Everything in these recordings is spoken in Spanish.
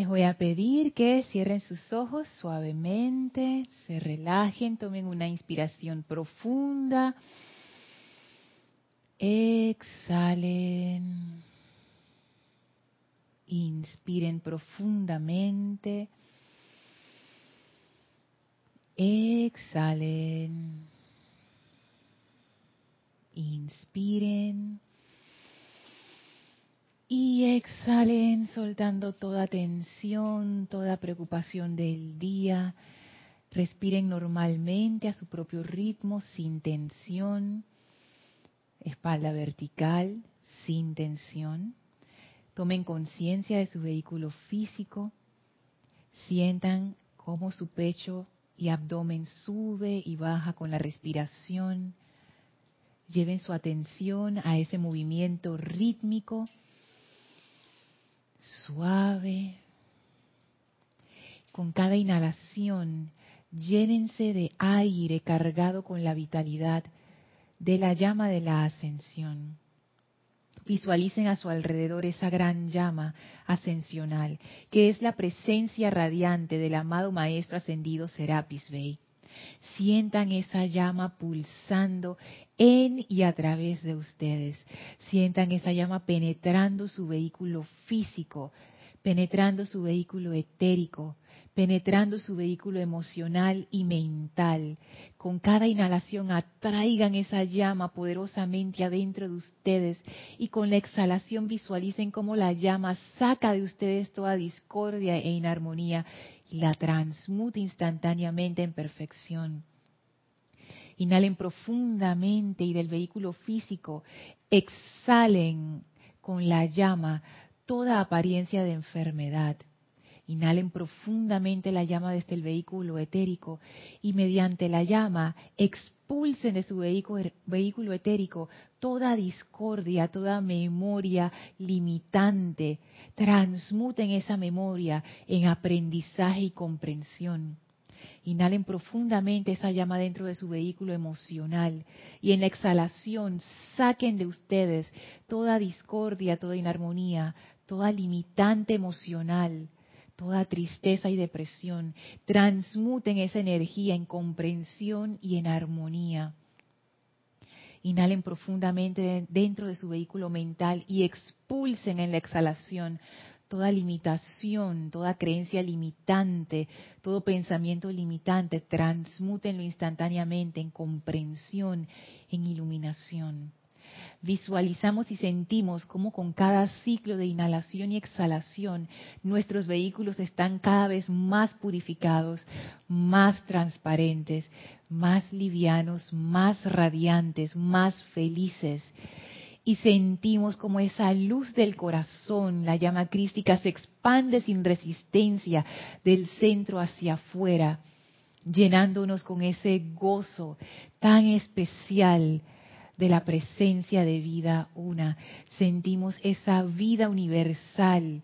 Les voy a pedir que cierren sus ojos suavemente, se relajen, tomen una inspiración profunda. Exhalen. Inspiren profundamente. Exhalen. Inspiren. Y exhalen soltando toda tensión, toda preocupación del día. Respiren normalmente a su propio ritmo, sin tensión. Espalda vertical, sin tensión. Tomen conciencia de su vehículo físico. Sientan cómo su pecho y abdomen sube y baja con la respiración. Lleven su atención a ese movimiento rítmico suave. Con cada inhalación, llénense de aire cargado con la vitalidad de la llama de la ascensión. Visualicen a su alrededor esa gran llama ascensional, que es la presencia radiante del amado Maestro Ascendido Serapis Bey. Sientan esa llama pulsando en y a través de ustedes. Sientan esa llama penetrando su vehículo físico, penetrando su vehículo etérico, penetrando su vehículo emocional y mental. Con cada inhalación atraigan esa llama poderosamente adentro de ustedes y con la exhalación visualicen cómo la llama saca de ustedes toda discordia e inarmonía la transmuta instantáneamente en perfección. Inhalen profundamente y del vehículo físico exhalen con la llama toda apariencia de enfermedad Inhalen profundamente la llama desde el vehículo etérico y mediante la llama expulsen de su vehículo, vehículo etérico toda discordia, toda memoria limitante. Transmuten esa memoria en aprendizaje y comprensión. Inhalen profundamente esa llama dentro de su vehículo emocional y en la exhalación saquen de ustedes toda discordia, toda inarmonía, toda limitante emocional toda tristeza y depresión, transmuten esa energía en comprensión y en armonía. Inhalen profundamente dentro de su vehículo mental y expulsen en la exhalación toda limitación, toda creencia limitante, todo pensamiento limitante, transmútenlo instantáneamente en comprensión, en iluminación. Visualizamos y sentimos cómo con cada ciclo de inhalación y exhalación nuestros vehículos están cada vez más purificados, más transparentes, más livianos, más radiantes, más felices. Y sentimos como esa luz del corazón, la llama crística, se expande sin resistencia del centro hacia afuera, llenándonos con ese gozo tan especial de la presencia de vida una. Sentimos esa vida universal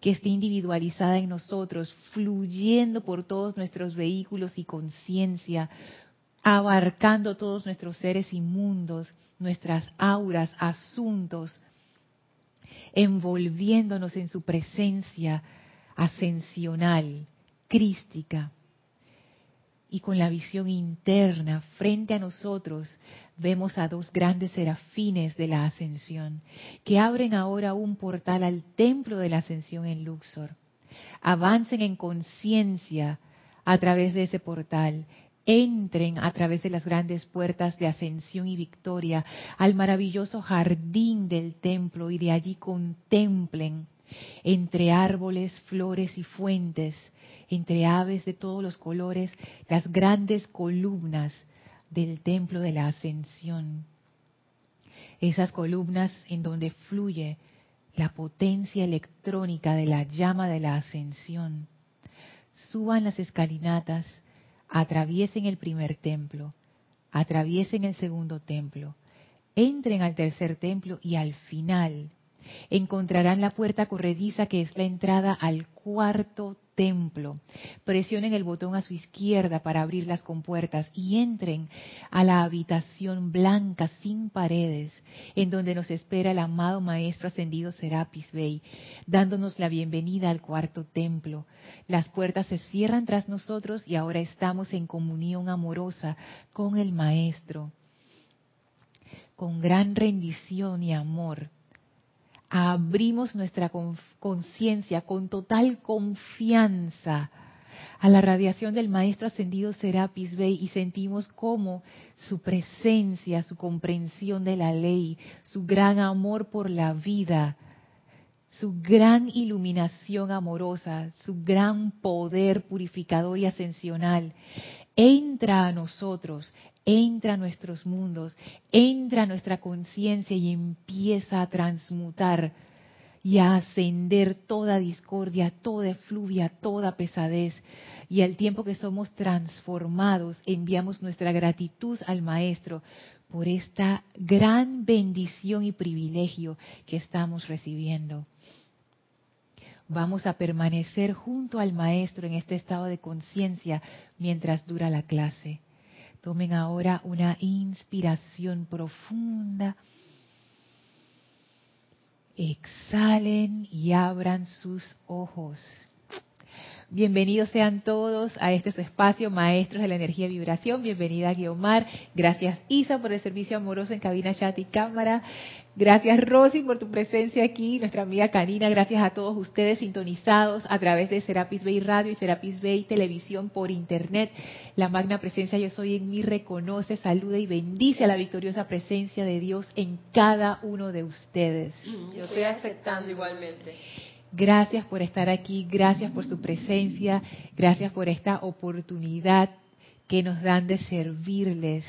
que está individualizada en nosotros, fluyendo por todos nuestros vehículos y conciencia, abarcando todos nuestros seres inmundos, nuestras auras, asuntos, envolviéndonos en su presencia ascensional, crística y con la visión interna frente a nosotros vemos a dos grandes serafines de la ascensión que abren ahora un portal al templo de la ascensión en Luxor. Avancen en conciencia a través de ese portal, entren a través de las grandes puertas de ascensión y victoria al maravilloso jardín del templo y de allí contemplen entre árboles, flores y fuentes entre aves de todos los colores, las grandes columnas del templo de la ascensión. Esas columnas en donde fluye la potencia electrónica de la llama de la ascensión. Suban las escalinatas, atraviesen el primer templo, atraviesen el segundo templo, entren al tercer templo y al final encontrarán la puerta corrediza que es la entrada al cuarto templo. Presionen el botón a su izquierda para abrir las compuertas y entren a la habitación blanca sin paredes, en donde nos espera el amado Maestro Ascendido Serapis Bey, dándonos la bienvenida al cuarto templo. Las puertas se cierran tras nosotros y ahora estamos en comunión amorosa con el Maestro. Con gran rendición y amor abrimos nuestra conciencia con total confianza a la radiación del Maestro Ascendido Serapis Bey y sentimos como su presencia, su comprensión de la ley, su gran amor por la vida, su gran iluminación amorosa, su gran poder purificador y ascensional, entra a nosotros, entra a nuestros mundos, entra a nuestra conciencia y empieza a transmutar y a ascender toda discordia, toda efluvia, toda pesadez. Y al tiempo que somos transformados, enviamos nuestra gratitud al Maestro por esta gran bendición y privilegio que estamos recibiendo. Vamos a permanecer junto al Maestro en este estado de conciencia mientras dura la clase. Tomen ahora una inspiración profunda. Exhalen y abran sus ojos. Bienvenidos sean todos a este su espacio, Maestros de la Energía y Vibración. Bienvenida Guiomar. Gracias Isa por el servicio amoroso en cabina, chat y cámara. Gracias Rosy por tu presencia aquí, nuestra amiga Karina. Gracias a todos ustedes sintonizados a través de Serapis Bay Radio y Serapis Bay Televisión por Internet. La magna presencia Yo Soy en mí reconoce, saluda y bendice a la victoriosa presencia de Dios en cada uno de ustedes. Yo estoy aceptando igualmente. Gracias por estar aquí, gracias por su presencia, gracias por esta oportunidad que nos dan de servirles.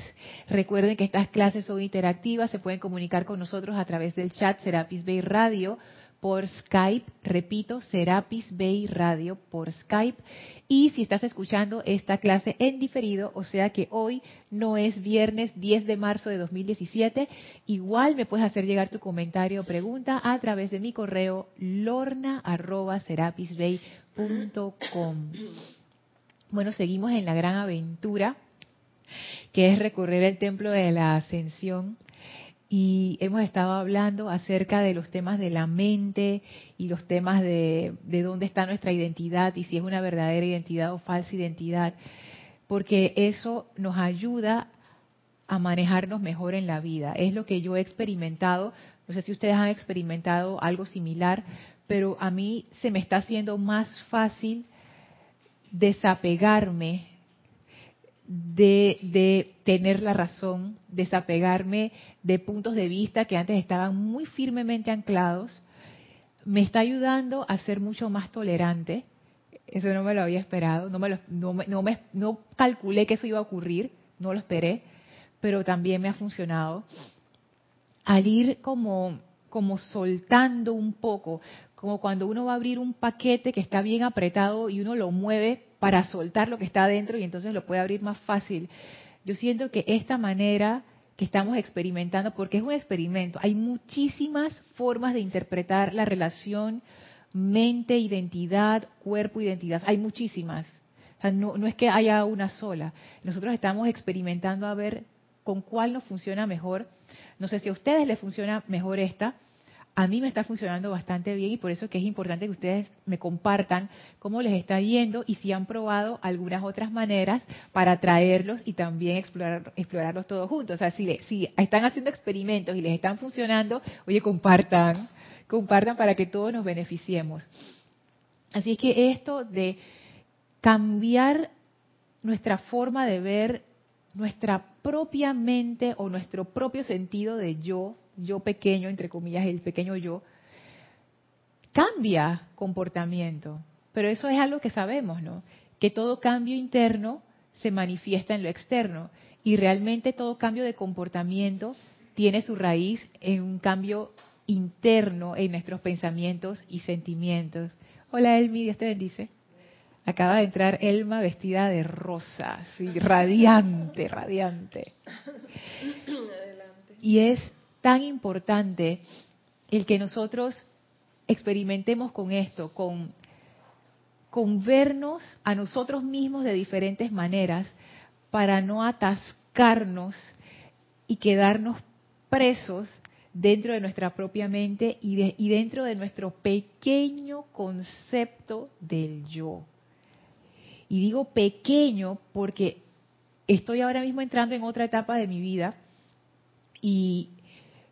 Recuerden que estas clases son interactivas, se pueden comunicar con nosotros a través del chat Serapis Bay Radio por Skype, repito, Serapis Bay Radio por Skype. Y si estás escuchando esta clase en diferido, o sea que hoy no es viernes 10 de marzo de 2017, igual me puedes hacer llegar tu comentario o pregunta a través de mi correo lorna.serapisbay.com. Bueno, seguimos en la gran aventura que es recorrer el templo de la ascensión y hemos estado hablando acerca de los temas de la mente y los temas de, de, dónde está nuestra identidad y si es una verdadera identidad o falsa identidad, porque eso nos ayuda a manejarnos mejor en la vida. Es lo que yo he experimentado, no sé si ustedes han experimentado algo similar, pero a mí se me está haciendo más fácil desapegarme de, tener la razón, desapegarme de puntos de vista que antes estaban muy firmemente anclados, me está ayudando a ser mucho más tolerante. Eso no me lo había esperado, no, me no, me, no calculé que eso iba a ocurrir, no lo esperé, pero también me ha funcionado. Al ir como, como soltando un poco, como cuando uno va a abrir un paquete que está bien apretado y uno lo mueve para soltar lo que está adentro y entonces lo puede abrir más fácil. Yo siento que esta manera que estamos experimentando, porque es un experimento, hay muchísimas formas de interpretar la relación mente, identidad, cuerpo, identidad, hay muchísimas. no, no es que haya una sola. Nosotros estamos experimentando a ver con cuál nos funciona mejor. No sé si a ustedes les funciona mejor esta, a mí me está funcionando bastante bien y por eso que es importante que ustedes me compartan cómo les está yendo y si han probado algunas otras maneras para traerlos y también explorar, explorarlos todos juntos. O sea, si, si están haciendo experimentos y les están funcionando, oye, compartan, compartan para que todos nos beneficiemos. Así es que esto de cambiar nuestra forma de ver nuestra propia mente o nuestro propio sentido de yo yo pequeño, entre comillas, el pequeño yo, cambia comportamiento. Pero eso es algo que sabemos, ¿no? Que todo cambio interno se manifiesta en lo externo. Y realmente todo cambio de comportamiento tiene su raíz en un cambio interno en nuestros pensamientos y sentimientos. Hola Elmi, Dios te bendice. Acaba de entrar Elma vestida de rosa, radiante, radiante. Y es tan importante el que nosotros experimentemos con esto, con, con vernos a nosotros mismos de diferentes maneras para no atascarnos y quedarnos presos dentro de nuestra propia mente y, dentro de nuestro pequeño concepto del yo. Y digo pequeño porque estoy ahora mismo entrando en otra etapa de mi vida y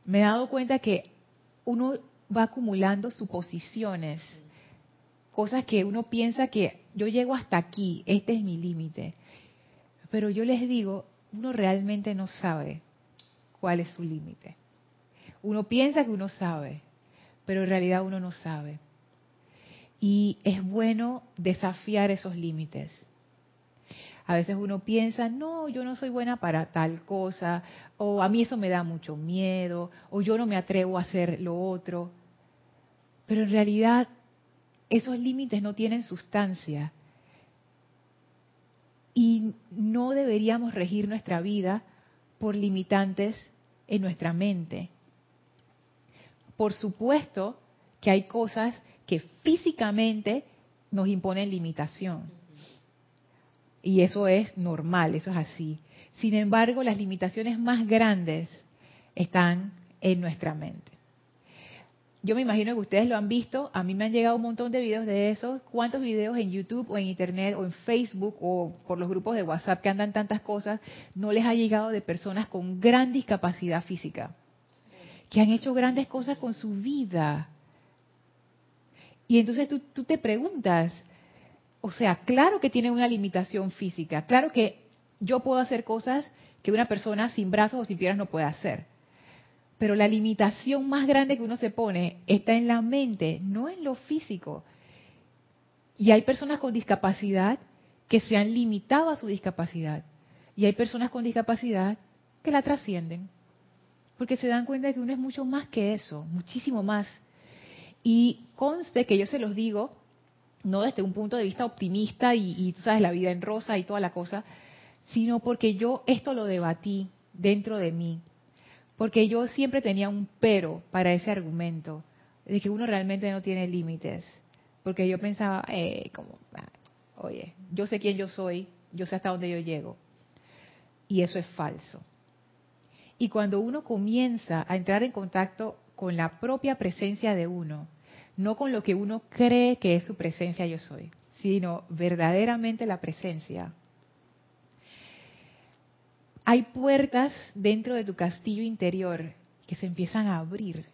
me he dado cuenta que uno va acumulando suposiciones, cosas que uno piensa que yo llego hasta aquí, este es mi límite. Pero yo les digo, uno realmente no sabe cuál es su límite. Uno piensa que uno sabe, pero en realidad uno no sabe. Y es bueno desafiar esos límites. A veces uno piensa, no, yo no soy buena para tal cosa, o a mí eso me da mucho miedo, o yo no me atrevo a hacer lo otro. Pero en realidad esos límites no tienen sustancia. Y no deberíamos regir nuestra vida por limitantes en nuestra mente. Por supuesto que hay cosas que físicamente nos imponen limitación. Y eso es normal, eso es así. Sin embargo, las limitaciones más grandes están en nuestra mente. Yo me imagino que ustedes lo han visto, a mí me han llegado un montón de videos de esos. ¿Cuántos videos en YouTube o en Internet o en Facebook o por los grupos de WhatsApp que andan tantas cosas no les ha llegado de personas con gran discapacidad física? que han hecho grandes cosas con su vida. Y entonces tú, tú te preguntas, o sea, claro que tiene una limitación física, claro que yo puedo hacer cosas que una persona sin brazos o sin piernas no puede hacer. Pero la limitación más grande que uno se pone está en la mente, no en lo físico. Y hay personas con discapacidad que se han limitado a su discapacidad. Y hay personas con discapacidad que la trascienden porque se dan cuenta de que uno es mucho más que eso, muchísimo más. Y conste que yo se los digo, no desde un punto de vista optimista y, tú sabes, la vida en rosa y toda la cosa, sino porque yo esto lo debatí dentro de mí, porque yo siempre tenía un pero para ese argumento, de que uno realmente no tiene límites, porque yo pensaba, eh, como, ah, oye, yo sé quién yo soy, yo sé hasta dónde yo llego, y eso es falso. Y cuando uno comienza a entrar en contacto con la propia presencia de uno, no con lo que uno cree que es su presencia yo soy, sino verdaderamente la presencia, hay puertas dentro de tu castillo interior que se empiezan a abrir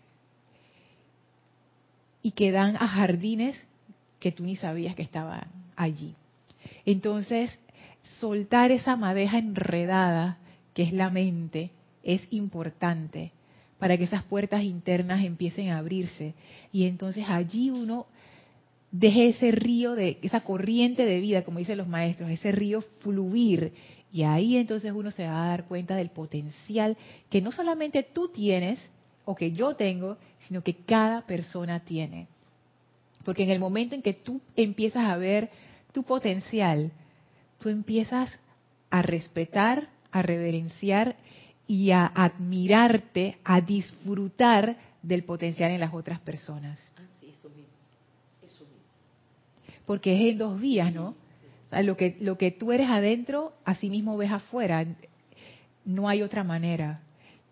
y que dan a jardines que tú ni sabías que estaban allí. Entonces, soltar esa madeja enredada que es la mente es importante para que esas puertas internas empiecen a abrirse y entonces allí uno deje ese río de esa corriente de vida, como dicen los maestros, ese río fluir y ahí entonces uno se va a dar cuenta del potencial que no solamente tú tienes o que yo tengo, sino que cada persona tiene. Porque en el momento en que tú empiezas a ver tu potencial, tú empiezas a respetar, a reverenciar y a admirarte, a disfrutar del potencial en las otras personas. Ah, eso mismo. Eso mismo. Porque es en dos vías, ¿no? lo que lo que tú eres adentro, así mismo ves afuera. No hay otra manera.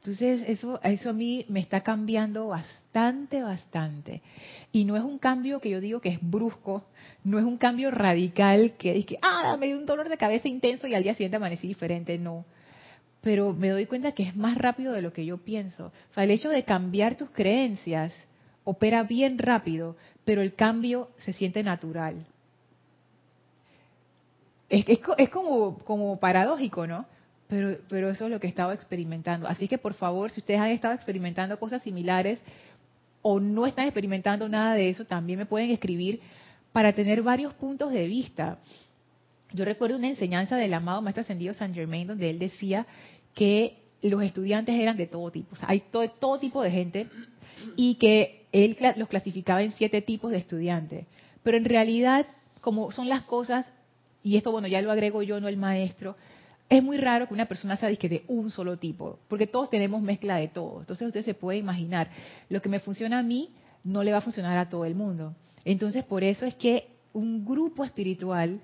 Entonces eso eso a mí me está cambiando bastante, bastante. Y no es un cambio que yo digo que es brusco, no es un cambio radical que es que ah me dio un dolor de cabeza intenso y al día siguiente amanecí diferente. No pero me doy cuenta que es más rápido de lo que yo pienso. O sea, el hecho de cambiar tus creencias opera bien rápido, pero el cambio se siente natural. Es, es, como, como paradójico, ¿no? Pero, pero eso es lo que he estado experimentando. Así que por favor, si ustedes han estado experimentando cosas similares o no están experimentando nada de eso, también me pueden escribir para tener varios puntos de vista. Yo recuerdo una enseñanza del amado Maestro Ascendido San Germain donde él decía que los estudiantes eran de todo tipo, o sea, hay todo, todo tipo de gente y que él los clasificaba en siete tipos de estudiantes. Pero en realidad, como son las cosas, y esto bueno, ya lo agrego yo, no el maestro, es muy raro que una persona sea de un solo tipo, porque todos tenemos mezcla de todo. Entonces usted se puede imaginar, lo que me funciona a mí no le va a funcionar a todo el mundo. Entonces por eso es que un grupo espiritual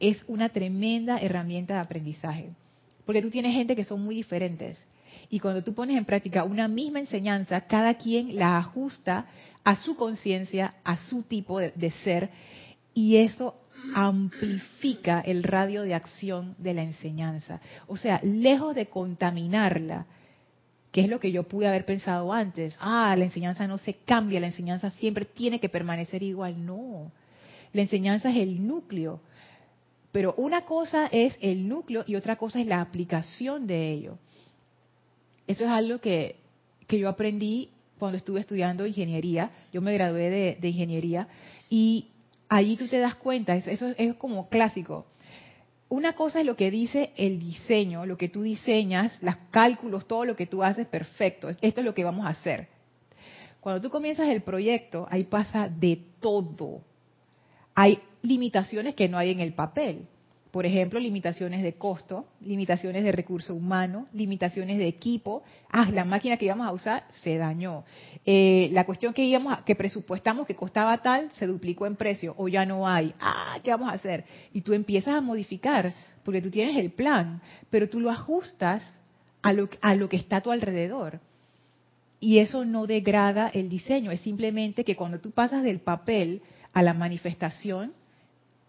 es una tremenda herramienta de aprendizaje, porque tú tienes gente que son muy diferentes. Y cuando tú pones en práctica una misma enseñanza, cada quien la ajusta a su conciencia, a su tipo de, de, ser, y eso amplifica el radio de acción de la enseñanza. O sea, lejos de contaminarla, que es lo que yo pude haber pensado antes, ah, la enseñanza no se cambia, la enseñanza siempre tiene que permanecer igual. No, la enseñanza es el núcleo. Pero una cosa es el núcleo y otra cosa es la aplicación de ello. Eso es algo que, que yo aprendí cuando estuve estudiando ingeniería. Yo me gradué de, de ingeniería y allí tú te das cuenta, eso, es como clásico. Una cosa es lo que dice el diseño, lo que tú diseñas, los cálculos, todo lo que tú haces, perfecto. Esto es lo que vamos a hacer. Cuando tú comienzas el proyecto, ahí pasa de todo. Hay limitaciones que no hay en el papel. Por ejemplo, limitaciones de costo, limitaciones de recurso humano, limitaciones de equipo. Ah, la máquina que íbamos a usar se dañó. Eh, la cuestión que íbamos, que presupuestamos que costaba tal, se duplicó en precio o ya no hay. Ah, ¿qué vamos a hacer? Y tú empiezas a modificar porque tú tienes el plan, pero tú lo ajustas a lo, a lo que está a tu alrededor. Y eso no degrada el diseño, es simplemente que cuando tú pasas del papel a la manifestación,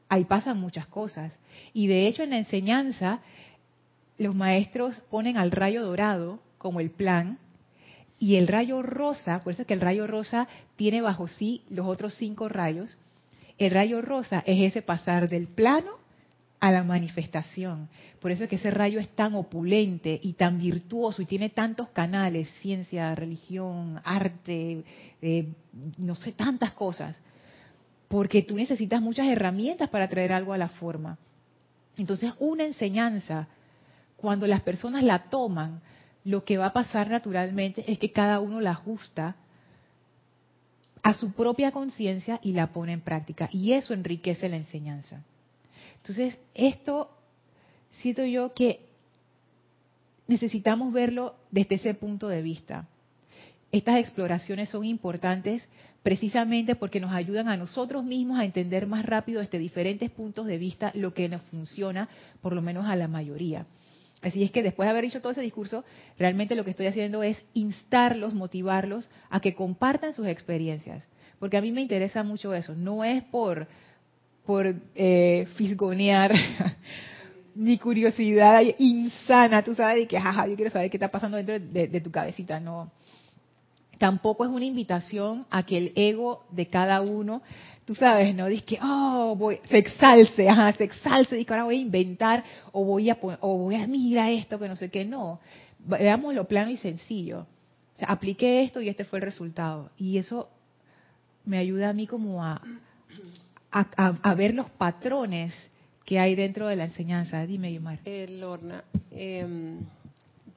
ahí pasan muchas cosas. Y de hecho en la enseñanza, los maestros ponen al rayo dorado como el plan y el rayo rosa, por eso es que el rayo rosa tiene bajo sí los otros cinco rayos, el rayo rosa es ese pasar del plano a la manifestación. Por eso es que ese rayo es tan opulente y tan virtuoso y tiene tantos canales, ciencia, religión, arte, eh, no sé, tantas cosas porque tú necesitas muchas herramientas para traer algo a la forma. Entonces, una enseñanza, cuando las personas la toman, lo que va a pasar naturalmente es que cada uno la ajusta a su propia conciencia y la pone en práctica. Y eso enriquece la enseñanza. Entonces, esto siento yo que necesitamos verlo desde ese punto de vista. Estas exploraciones son importantes precisamente porque nos ayudan a nosotros mismos a entender más rápido desde diferentes puntos de vista lo que nos funciona, por lo menos a la mayoría. Así es que después de haber dicho todo ese discurso, realmente lo que estoy haciendo es instarlos, motivarlos a que compartan sus experiencias, porque a mí me interesa mucho eso. No es por por eh, fisgonear ni curiosidad insana, tú sabes, de que jaja, yo quiero saber qué está pasando dentro de, de tu cabecita, no tampoco es una invitación a que el ego de cada uno, tú sabes, no dice que, oh, voy, se exalce, ajá, se exalce, y que ahora voy a inventar o voy a, o voy a mirar esto que no sé qué, no. Veamos lo plano y sencillo. O sea, apliqué esto y este fue el resultado. Y eso me ayuda a mí como a, a, ver los patrones que hay dentro de la enseñanza. Dime, Yomar. Eh, Lorna, em,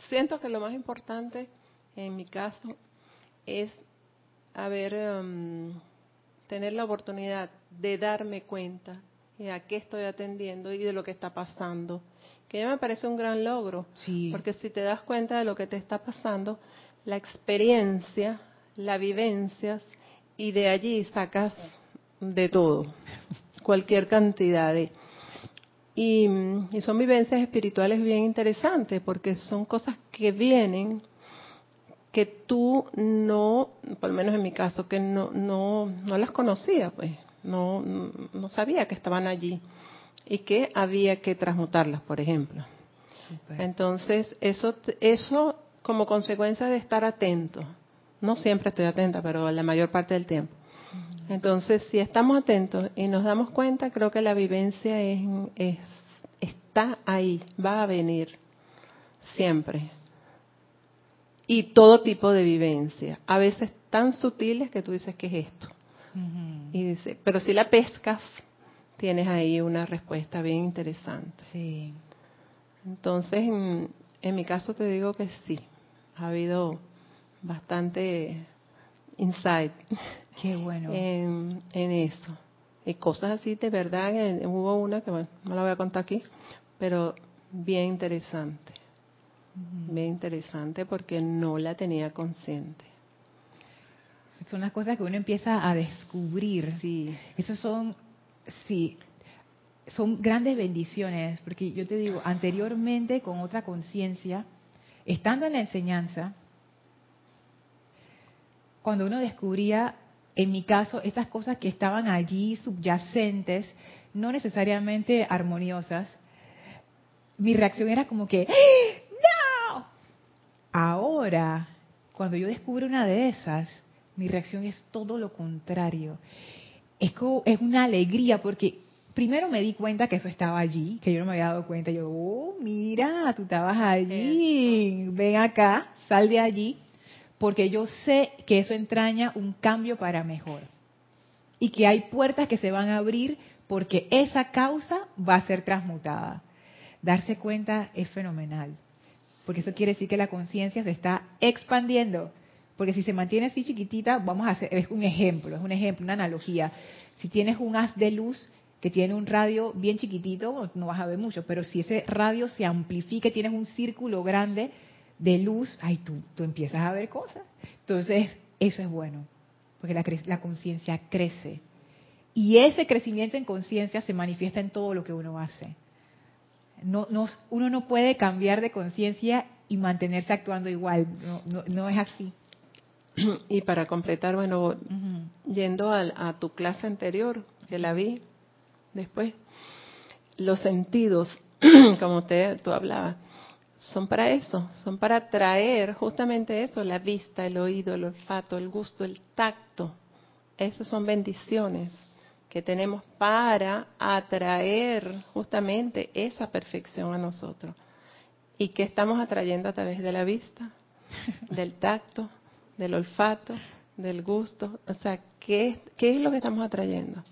siento que lo más importante en mi caso es haber, um, tener la oportunidad de darme cuenta de a qué estoy atendiendo y de lo que está pasando, que ya me parece un gran logro, porque si te das cuenta de lo que te está pasando, la experiencia, la vivencias, y de allí sacas de todo, cualquier cantidad de... Y, y, son vivencias espirituales bien interesantes porque son cosas que vienen que tú no, por lo menos en mi caso, que no, no, no las conocía, pues, no, no sabía que estaban allí y que había que transmutarlas, por ejemplo. Entonces, eso, eso como consecuencia de estar atento, no siempre estoy atenta, pero la mayor parte del tiempo. Entonces, si estamos atentos y nos damos cuenta, creo que la vivencia es, es, está ahí, va a venir siempre y todo tipo de vivencia, a veces tan sutiles que tú dices, ¿qué es esto? Y dice, pero si la pescas, tienes ahí una respuesta bien interesante. Sí. Entonces, en, mi caso te digo que sí, ha habido bastante insight. Qué bueno. En, eso. Y cosas así de verdad, hubo una que bueno, no la voy a contar aquí, pero bien interesante. Bien interesante porque no la tenía consciente. son las cosas que uno empieza a descubrir. Sí. Esos son, sí, son grandes bendiciones, porque yo te digo, anteriormente con otra conciencia, estando en la enseñanza, cuando uno descubría, en mi caso, estas cosas que estaban allí subyacentes, no necesariamente armoniosas, mi reacción era como que, ¡Ah! Ahora, cuando yo descubro una de esas, mi reacción es todo lo contrario. Es, como, es una alegría porque primero me di cuenta que eso estaba allí, que yo no me había dado cuenta. Yo, oh, mira, tú estabas allí, ven acá, sal de allí, porque yo sé que eso entraña un cambio para mejor. Y que hay puertas que se van a abrir porque esa causa va a ser transmutada. Darse cuenta es fenomenal, porque eso quiere decir que la conciencia se está expandiendo. Porque si se mantiene así chiquitita, vamos a hacer, es un ejemplo, es un ejemplo, una analogía. Si tienes un haz de luz que tiene un radio bien chiquitito, no vas a ver mucho, pero si ese radio se amplifica, tienes un círculo grande de luz, ay, tú, tú empiezas a ver cosas. Entonces, eso es bueno, porque la, la conciencia crece. Y ese crecimiento en conciencia se manifiesta en todo lo que uno hace. No, no, uno no puede cambiar de conciencia y mantenerse actuando igual, no, no, no es así. Y para completar, bueno, yendo a, tu clase anterior, que la vi después, los sentidos, como usted, tú hablabas, son para eso, son para traer justamente eso, la vista, el oído, el olfato, el gusto, el tacto. Esas son bendiciones que tenemos para atraer justamente esa perfección a nosotros. ¿Y qué estamos atrayendo a través de la vista, del tacto, del olfato, del gusto. O sea, ¿qué, ¿qué es lo que estamos atrayendo?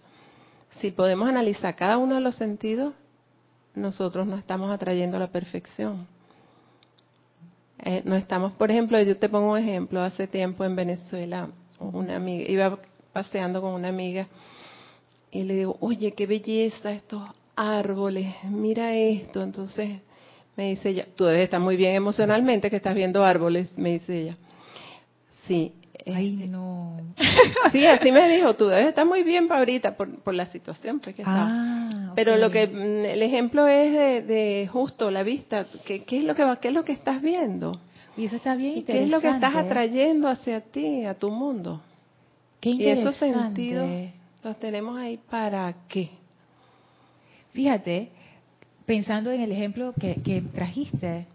Si podemos analizar cada uno de los sentidos, nosotros no estamos atrayendo la perfección. Eh, no estamos, por ejemplo, yo te pongo un ejemplo, hace tiempo en Venezuela, una amiga, iba paseando con una amiga y le digo, oye, qué belleza estos árboles, mira esto. Entonces me dice ella, tú debes estar muy bien emocionalmente que estás viendo árboles, me dice ella. Sí. Ay, este, no. Sí, así me dijo, tú debes estar muy bien para ahorita por, la situación pues, que ah, Pero lo que mm, el ejemplo es de, justo la vista, ¿Qué, ¿qué, es lo que qué es lo que estás viendo? Y eso está bien ¿Qué es lo que estás atrayendo hacia ti, a tu mundo? Qué y esos sentidos los tenemos ahí para qué? Fíjate, pensando en el ejemplo que, que trajiste,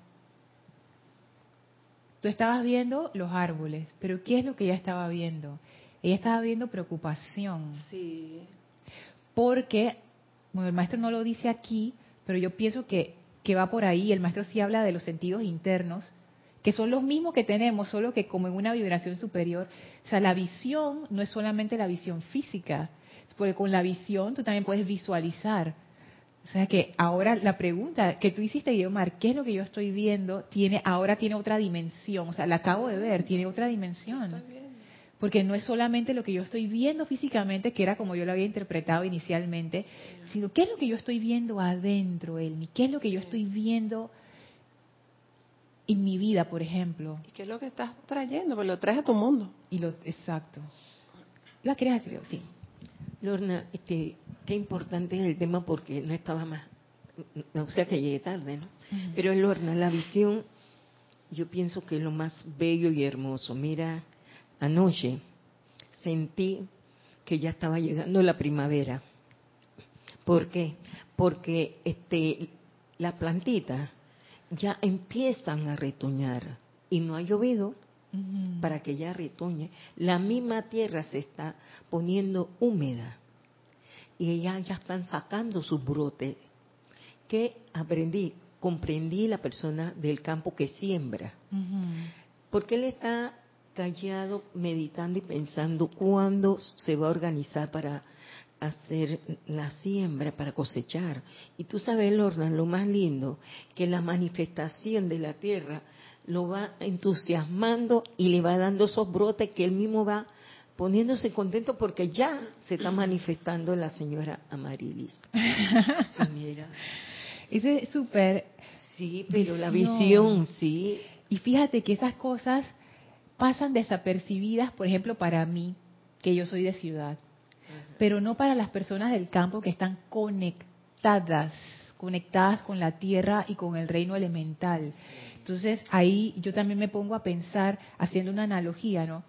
Tú estabas viendo los árboles, pero ¿qué es lo que ella estaba viendo? Ella estaba viendo preocupación. Sí. Porque, bueno, el maestro no lo dice aquí, pero yo pienso que, que va por ahí. El maestro sí habla de los sentidos internos, que son los mismos que tenemos, solo que como en una vibración superior. O sea, la visión no es solamente la visión física, porque con la visión tú también puedes visualizar. O sea que ahora la pregunta que tú hiciste, Guiomar, ¿qué es lo que yo estoy viendo? Tiene, ahora tiene otra dimensión. O sea, la acabo de ver, tiene otra dimensión. Porque no es solamente lo que yo estoy viendo físicamente, que era como yo lo había interpretado inicialmente, sino qué es lo que yo estoy viendo adentro, Elmi, qué es lo que yo estoy viendo en mi vida, por ejemplo. ¿Y qué es lo que estás trayendo? Pues lo traes a tu mundo. Y lo, exacto. ¿Iba a querer decir? Sí. Lorna, este, qué importante es el tema porque no estaba más, o sea que llegué tarde, ¿no? Pero Lorna, la visión, yo pienso que es lo más bello y hermoso. Mira, anoche sentí que ya estaba llegando la primavera. ¿Por qué? Porque este, las plantitas ya empiezan a retoñar y no ha llovido para que ya retoñe. La misma tierra se está poniendo húmeda y ellas ya están sacando sus brotes. ¿Qué aprendí? Comprendí la persona del campo que siembra. Porque él está callado, meditando y pensando cuándo se va a organizar para hacer la siembra, para cosechar. Y tú sabes, Lorna, lo más lindo, que la manifestación de la tierra lo va entusiasmando y le va dando esos brotes que él mismo va poniéndose contento porque ya se está manifestando la señora Amarilis. Sí, mira. Es súper. Sí, pero la visión, sí. Y fíjate que esas cosas pasan desapercibidas, por ejemplo, para mí, que yo soy de ciudad, pero no para las personas del campo que están conectadas, conectadas con la tierra y con el reino elemental. Entonces ahí yo también me pongo a pensar, haciendo una analogía, ¿no?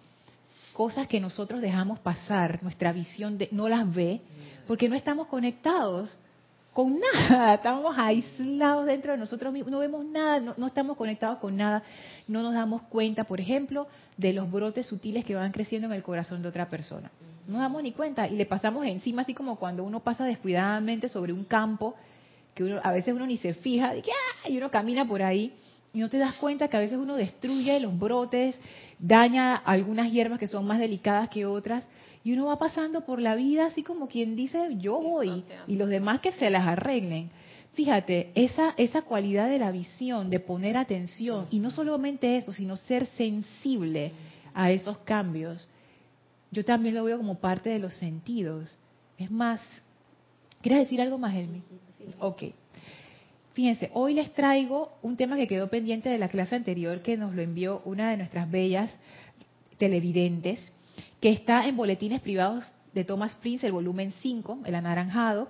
Cosas que nosotros dejamos pasar, nuestra visión de, no las ve, porque no estamos conectados con nada, estamos aislados dentro de nosotros mismos, no vemos nada, no, estamos conectados con nada, no nos damos cuenta, por ejemplo, de los brotes sutiles que van creciendo en el corazón de otra persona. No nos damos ni cuenta y le pasamos encima, así como cuando uno pasa descuidadamente sobre un campo, que uno, a veces uno ni se fija, de que, ¡ah! y uno camina por ahí y no te das cuenta que a veces uno destruye los brotes, daña algunas hierbas que son más delicadas que otras y uno va pasando por la vida así como quien dice, yo voy, y los demás que se las arreglen. Fíjate, esa, esa cualidad de la visión, de poner atención, y no solamente eso, sino ser sensible a esos cambios, yo también lo veo como parte de los sentidos. Es más, ¿quieres decir algo más, Elmi? Ok. Fíjense, hoy les traigo un tema que quedó pendiente de la clase anterior que nos lo envió una de nuestras bellas televidentes que está en Boletines Privados de Thomas Prince, el volumen 5, el anaranjado,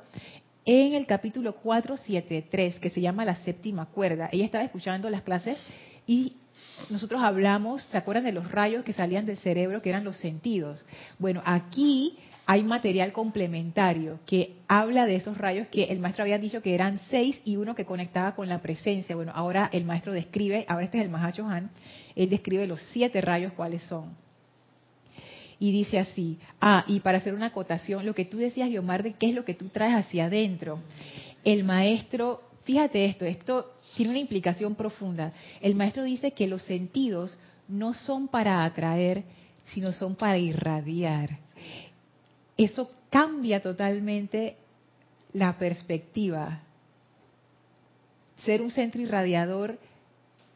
en el capítulo 473, que se llama La séptima cuerda. Ella estaba escuchando las clases y nosotros hablamos, ¿se acuerdan de los rayos que salían del cerebro, que eran los sentidos? Bueno, aquí hay material complementario que habla de esos rayos que el maestro había dicho que eran seis y uno que conectaba con la presencia. Bueno, ahora el maestro describe, ahora este es el Mahacho Han, él describe los siete rayos cuáles son y dice así, ah, y para hacer una acotación, lo que tú decías, Guiomar, de qué es lo que tú traes hacia adentro. El maestro, fíjate esto, esto tiene una implicación profunda. El maestro dice que los sentidos no son para atraer, sino son para irradiar. Eso cambia totalmente la perspectiva. Ser un centro irradiador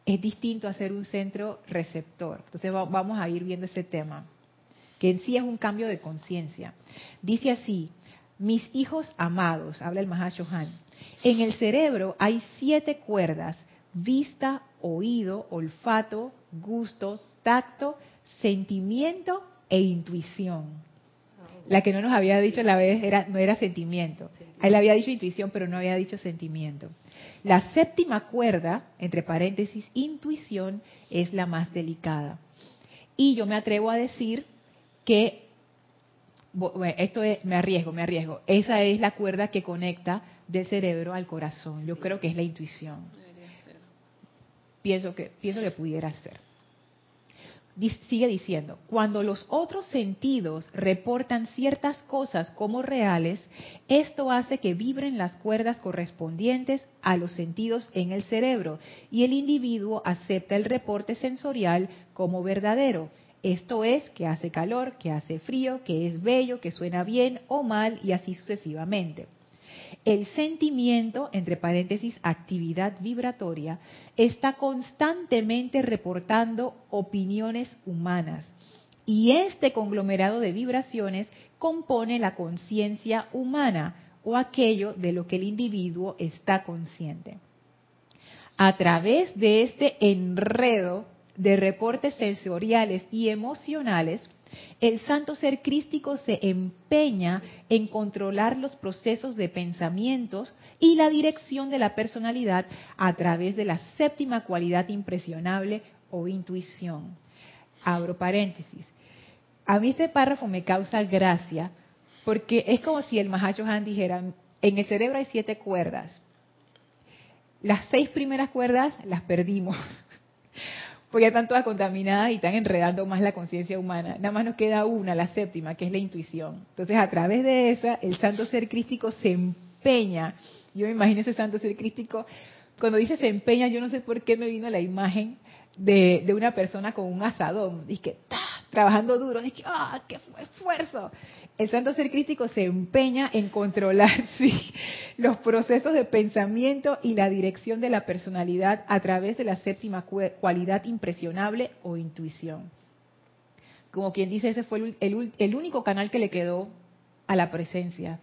es distinto a ser un centro receptor. Entonces vamos a ir viendo ese tema que en sí es un cambio de conciencia. Dice así, mis hijos amados, habla el Mahashohan, en el cerebro hay siete cuerdas, vista, oído, olfato, gusto, tacto, sentimiento e intuición. La que no nos había dicho la vez era, no era sentimiento. Él había dicho intuición, pero no había dicho sentimiento. La séptima cuerda, entre paréntesis, intuición, es la más delicada. Y yo me atrevo a decir que, esto es, me arriesgo, me arriesgo, esa es la cuerda que conecta del cerebro al corazón. Yo creo que es la intuición. Pienso que, pienso que pudiera ser. Sigue diciendo, cuando los otros sentidos reportan ciertas cosas como reales, esto hace que vibren las cuerdas correspondientes a los sentidos en el cerebro y el individuo acepta el reporte sensorial como verdadero esto es que hace calor, que hace frío, que es bello, que suena bien o mal y así sucesivamente. El sentimiento, entre paréntesis, actividad vibratoria, está constantemente reportando opiniones humanas. Y este conglomerado de vibraciones compone la conciencia humana o aquello de lo que el individuo está consciente. A través de este enredo de reportes sensoriales y emocionales, el santo ser crístico se empeña en controlar los procesos de pensamientos y la dirección de la personalidad a través de la séptima cualidad impresionable o intuición. Abro paréntesis. A mí este párrafo me causa gracia porque es como si el Mahacho Han dijera, en el cerebro hay siete cuerdas. Las seis primeras cuerdas las perdimos porque están todas contaminadas y están enredando más la conciencia humana. Nada más nos queda una, la séptima, que es la intuición. Entonces, a través de esa, el santo ser crístico se empeña. Yo me imagino ese santo ser crístico, cuando dice se empeña, yo no sé por qué me vino la imagen de, una persona con un asadón, y que trabajando duro, que ¡ah, qué esfuerzo! El santo ser crístico se empeña en controlar los procesos de pensamiento y la dirección de la personalidad a través de la séptima cualidad impresionable o intuición. Como quien dice, ese fue el, el único canal que le quedó a la presencia.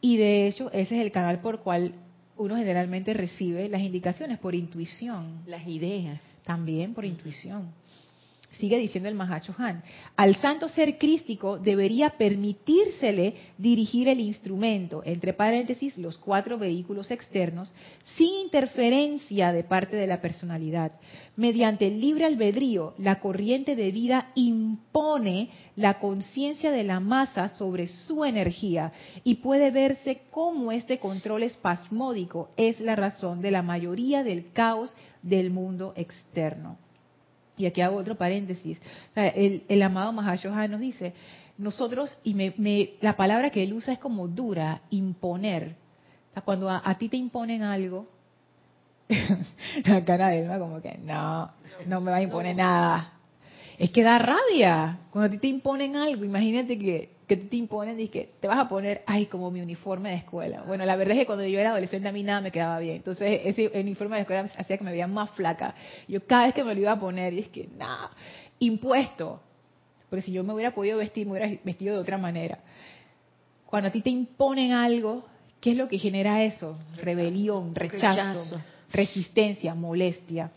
Y de hecho, ese es el canal por cual uno generalmente recibe las indicaciones por intuición. Las ideas. También por intuición. Sigue diciendo el Mahacho Han. Al santo ser crístico debería permitírsele dirigir el instrumento, entre paréntesis, los cuatro vehículos externos, sin interferencia de parte de la personalidad. Mediante el libre albedrío, la corriente de vida impone la conciencia de la masa sobre su energía y puede verse cómo este control espasmódico es la razón de la mayoría del caos del mundo externo. Y aquí hago otro paréntesis. el, amado Mahashohan nos dice, nosotros, y me, la palabra que él usa es como dura, imponer. cuando a, ti te imponen algo, la cara de Elma como que, no, no me va a imponer nada. Es que da rabia cuando a ti te imponen algo. Imagínate que que te imponen y que te vas a poner, ay, como mi uniforme de escuela. Bueno, la verdad es que cuando yo era adolescente a mí nada me quedaba bien. Entonces ese uniforme de escuela hacía que me veía más flaca. Yo cada vez que me lo iba a poner, y es que, nada, impuesto. Porque si yo me hubiera podido vestir, me hubiera vestido de otra manera. Cuando a ti te imponen algo, ¿qué es lo que genera eso? Rebelión, rechazo, resistencia, molestia.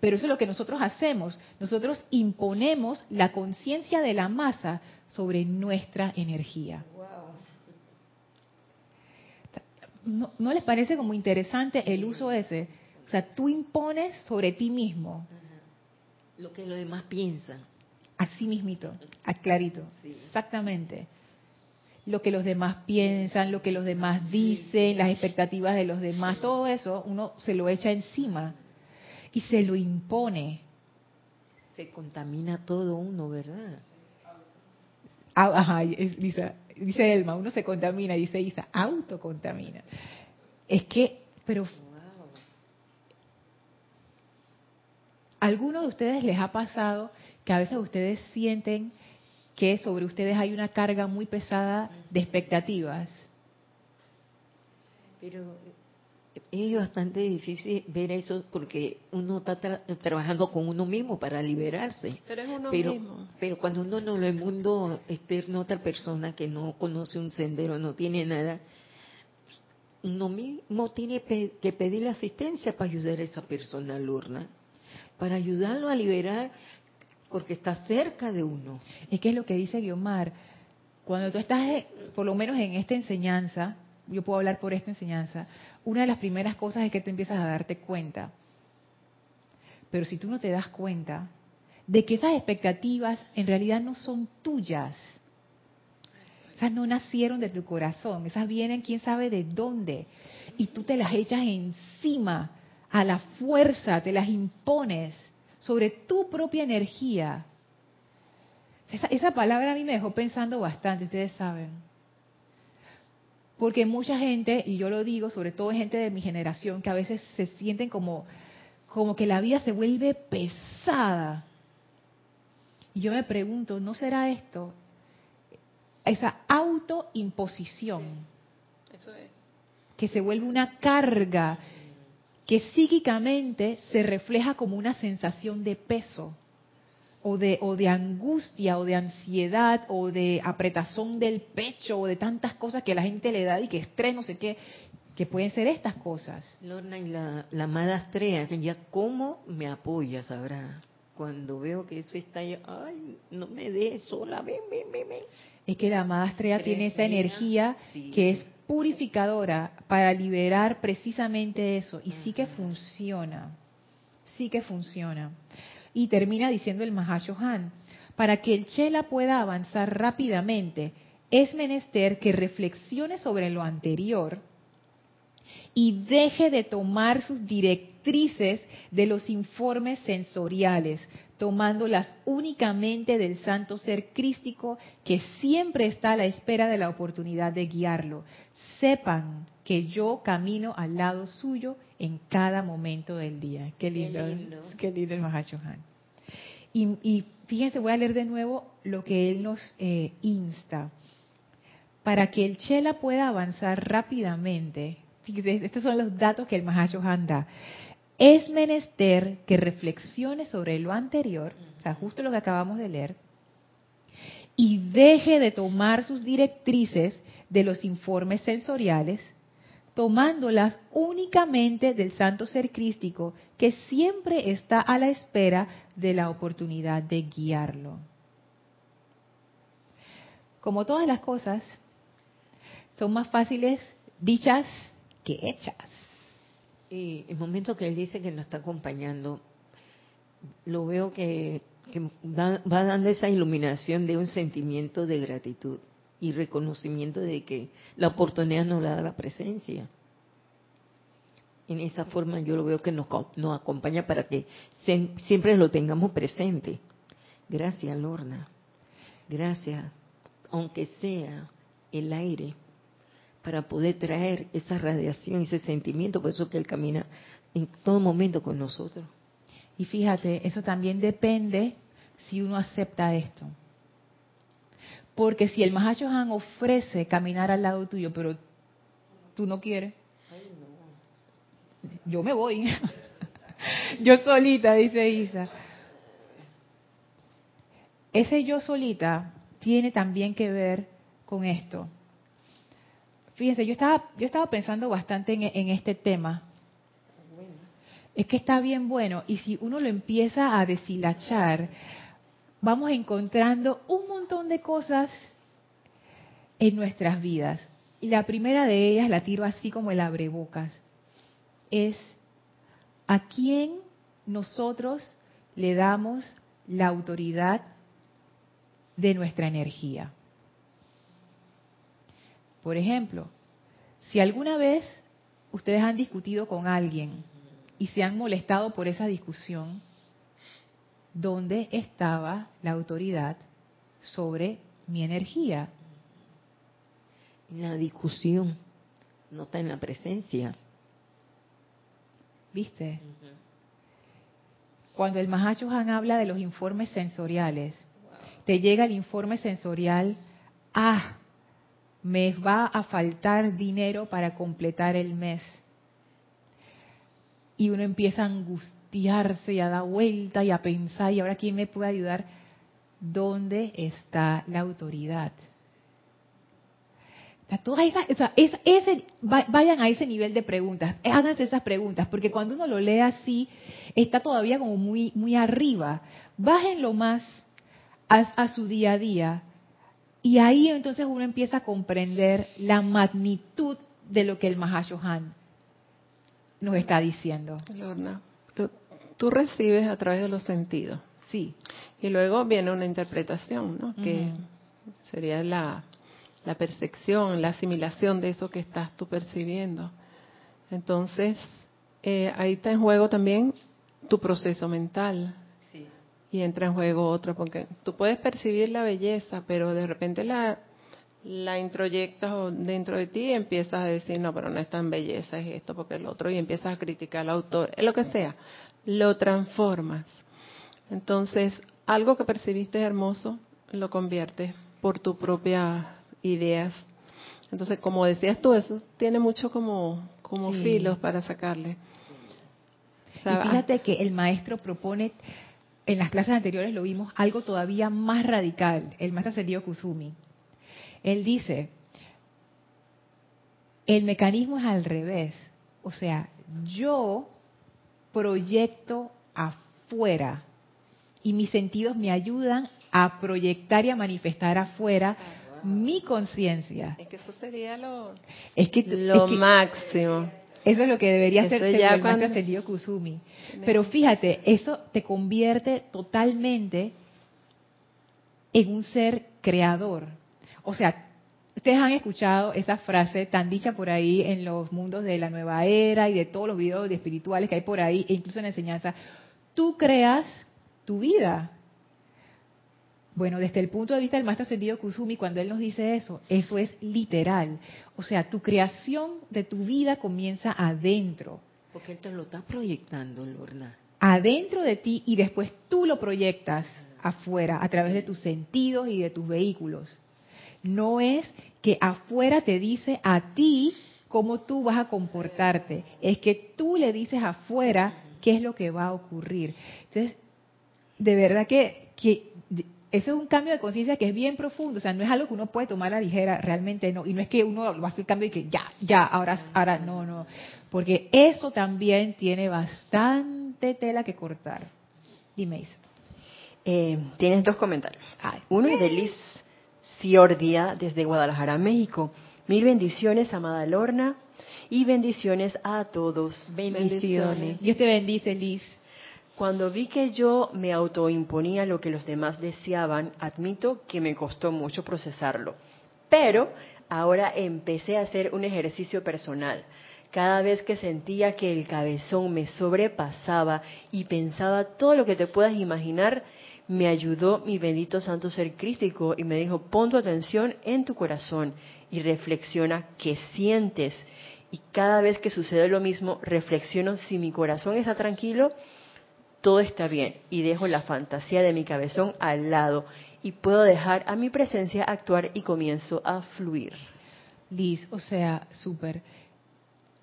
Pero eso es lo que nosotros hacemos. Nosotros imponemos la conciencia de la masa sobre nuestra energía. ¿No, les parece como interesante el uso ese? O sea, tú impones sobre ti mismo. Lo que los demás piensan. Así mismito, clarito. Exactamente. Lo que los demás piensan, lo que los demás dicen, las expectativas de los demás, todo eso uno se lo echa encima y se lo impone. Se contamina todo uno, ¿verdad? Ah, ajá, dice, dice Elma, uno se contamina, dice Isa, autocontamina. Es que, pero... ¿Alguno de ustedes les ha pasado que a veces ustedes sienten que sobre ustedes hay una carga muy pesada de expectativas? Pero es bastante difícil ver eso porque uno está trabajando con uno mismo para liberarse. Pero es uno mismo. Pero cuando uno no lo el mundo externo, otra persona que no conoce un sendero, no tiene nada, uno mismo tiene que pedir asistencia para ayudar a esa persona, Lorna, para ayudarlo a liberar porque está cerca de uno. Es que es lo que dice Guiomar. Cuando tú estás, eh, por lo menos en esta enseñanza, yo puedo hablar por esta enseñanza, una de las primeras cosas es que te empiezas a darte cuenta. Pero si tú no te das cuenta de que esas expectativas en realidad no son tuyas, esas no nacieron de tu corazón, esas vienen quién sabe de dónde, y tú te las echas encima a la fuerza, te las impones sobre tu propia energía. Esa, esa palabra a mí me dejó pensando bastante, ustedes saben porque mucha gente, y yo lo digo, sobre todo gente de mi generación, que a veces se sienten como, como que la vida se vuelve pesada. Y yo me pregunto, ¿no será esto esa autoimposición? Eso es. Que se vuelve una carga que psíquicamente se refleja como una sensación de peso o de, o de angustia o de ansiedad o de apretazón del pecho o de tantas cosas que la gente le da y que estrés, no sé qué, que pueden ser estas cosas. Lorna y la, la amada Astrea, ya cómo me apoya, sabrá. Cuando veo que eso está ahí, ay, no me dé sola, ven, ven, ven, ven. Es que la amada Astrea tiene esa energía que es purificadora para liberar precisamente eso. Y sí que funciona. Sí que funciona. Y termina diciendo el Mahashohan, para que el Chela pueda avanzar rápidamente, es menester que reflexione sobre lo anterior y deje de tomar sus directrices de los informes sensoriales, tomándolas únicamente del santo ser crístico que siempre está a la espera de la oportunidad de guiarlo. Sepan que yo camino al lado suyo en cada momento del día. Qué lindo, qué lindo, el Mahashohan. Y, y, fíjense, voy a leer de nuevo lo que él nos eh, insta. Para que el Chela pueda avanzar rápidamente, estos son los datos que el Mahashohan da. Es menester que reflexione sobre lo anterior, o sea, justo lo que acabamos de leer, y deje de tomar sus directrices de los informes sensoriales, tomándolas únicamente del santo ser crístico que siempre está a la espera de la oportunidad de guiarlo. Como todas las cosas, son más fáciles dichas que hechas. Y el momento que él dice que nos está acompañando, lo veo que, va dando esa iluminación de un sentimiento de gratitud y reconocimiento de que la oportunidad nos la da la presencia. En esa forma yo lo veo que nos, nos acompaña para que siempre lo tengamos presente. Gracias, Lorna. Gracias, aunque sea el aire, para poder traer esa radiación, ese sentimiento, por eso que Él camina en todo momento con nosotros. Y fíjate, eso también depende si uno acepta esto. Porque si el Mahashohan ofrece caminar al lado tuyo, pero tú no quieres, yo me voy. yo solita, dice Isa. Ese yo solita tiene también que ver con esto. Fíjense, yo estaba, yo estaba pensando bastante en, en este tema. Es que está bien bueno y si uno lo empieza a deshilachar, vamos encontrando un montón de cosas en nuestras vidas. Y la primera de ellas, la tiro así como el abrebocas, es a quién nosotros le damos la autoridad de nuestra energía. Por ejemplo, si alguna vez ustedes han discutido con alguien y se han molestado por esa discusión, ¿dónde estaba la autoridad sobre mi energía? En la discusión, no está en la presencia. ¿Viste? Cuando el Mahacho Han habla de los informes sensoriales, te llega el informe sensorial, ah, me va a faltar dinero para completar el mes. Y uno empieza a angustiarse y a dar vuelta y a pensar, ¿y ahora quién me puede ayudar? ¿Dónde está la autoridad? ese, vayan a ese nivel de preguntas, háganse esas preguntas, porque cuando uno lo lee así, está todavía como muy, muy arriba. Bájenlo más a su día a día y ahí entonces uno empieza a comprender la magnitud de lo que el Mahashohan nos está diciendo. Lorna, tú recibes a través de los sentidos. Sí. Y luego viene una interpretación, ¿no? Que sería la, la percepción, la asimilación de eso que estás tú percibiendo. Entonces, eh, ahí está en juego también tu proceso mental, y entra en juego otro, porque tú puedes percibir la belleza, pero de repente la, la introyectas dentro de ti y empiezas a decir, no, pero no es tan belleza, es esto, porque el otro, y empiezas a criticar al autor, es lo que sea, lo transformas. Entonces, algo que percibiste hermoso, lo conviertes por tus propias ideas. Entonces, como decías tú, eso tiene mucho como, como filos para sacarle. y fíjate que el maestro propone en las clases anteriores lo vimos, algo todavía más radical, el maestro ascendido Kuzumi. Él dice, el mecanismo es al revés, o sea, yo proyecto afuera y mis sentidos me ayudan a proyectar y a manifestar afuera mi conciencia. Es que eso sería lo, es que, lo máximo. Eso es lo que debería ser el maestro ascendido Kusumi. Pero fíjate, eso te convierte totalmente en un ser creador. O sea, ustedes han escuchado esa frase tan dicha por ahí en los mundos de la nueva era y de todos los videos espirituales que hay por ahí, e incluso en la enseñanza. Tú creas tu vida. Bueno, desde el punto de vista del maestro ascendido Kusumi, cuando él nos dice eso, eso es literal. O sea, tu creación de tu vida comienza adentro. Porque él te lo está proyectando, Lorna. Adentro de ti y después tú lo proyectas afuera a través de tus sentidos y de tus vehículos. No es que afuera te dice a ti cómo tú vas a comportarte, es que tú le dices afuera qué es lo que va a ocurrir. Entonces, de verdad que, que eso es un cambio de conciencia que es bien profundo, o sea, no es algo que uno puede tomar a la ligera, realmente no, y no es que uno va a hacer el cambio y que ya, ya, ahora, ahora, no, no, porque eso también tiene bastante tela que cortar. Dime, Isa. Eh, tienes dos comentarios. Uno es de Liz Ciordia desde Guadalajara, México. Mil bendiciones, amada Lorna, y bendiciones a todos. Bendiciones. Dios te bendice, Liz. Cuando vi que yo me autoimponía lo que los demás deseaban, admito que me costó mucho procesarlo. Pero ahora empecé a hacer un ejercicio personal. Cada vez que sentía que el cabezón me sobrepasaba y pensaba todo lo que te puedas imaginar, me ayudó mi bendito santo ser crístico y me dijo, pon tu atención en tu corazón y reflexiona qué sientes. Y cada vez que sucede lo mismo, reflexiono si mi corazón está tranquilo todo está bien y dejo la fantasía de mi cabezón al lado y puedo dejar a mi presencia actuar y comienzo a fluir. Liz, o sea, súper.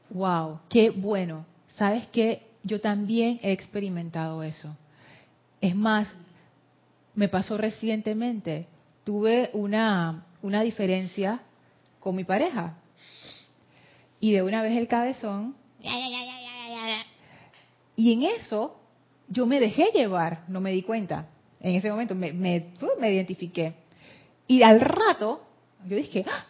Wow, qué bueno. ¿Sabes qué? Yo también he experimentado eso. Es más, me pasó recientemente. Tuve una, una diferencia con mi pareja. Y de una vez el cabezón. Y en eso yo me dejé llevar, no me di cuenta. En ese momento me, me, uh, me identifiqué. Y al rato, yo dije, ¡Ah!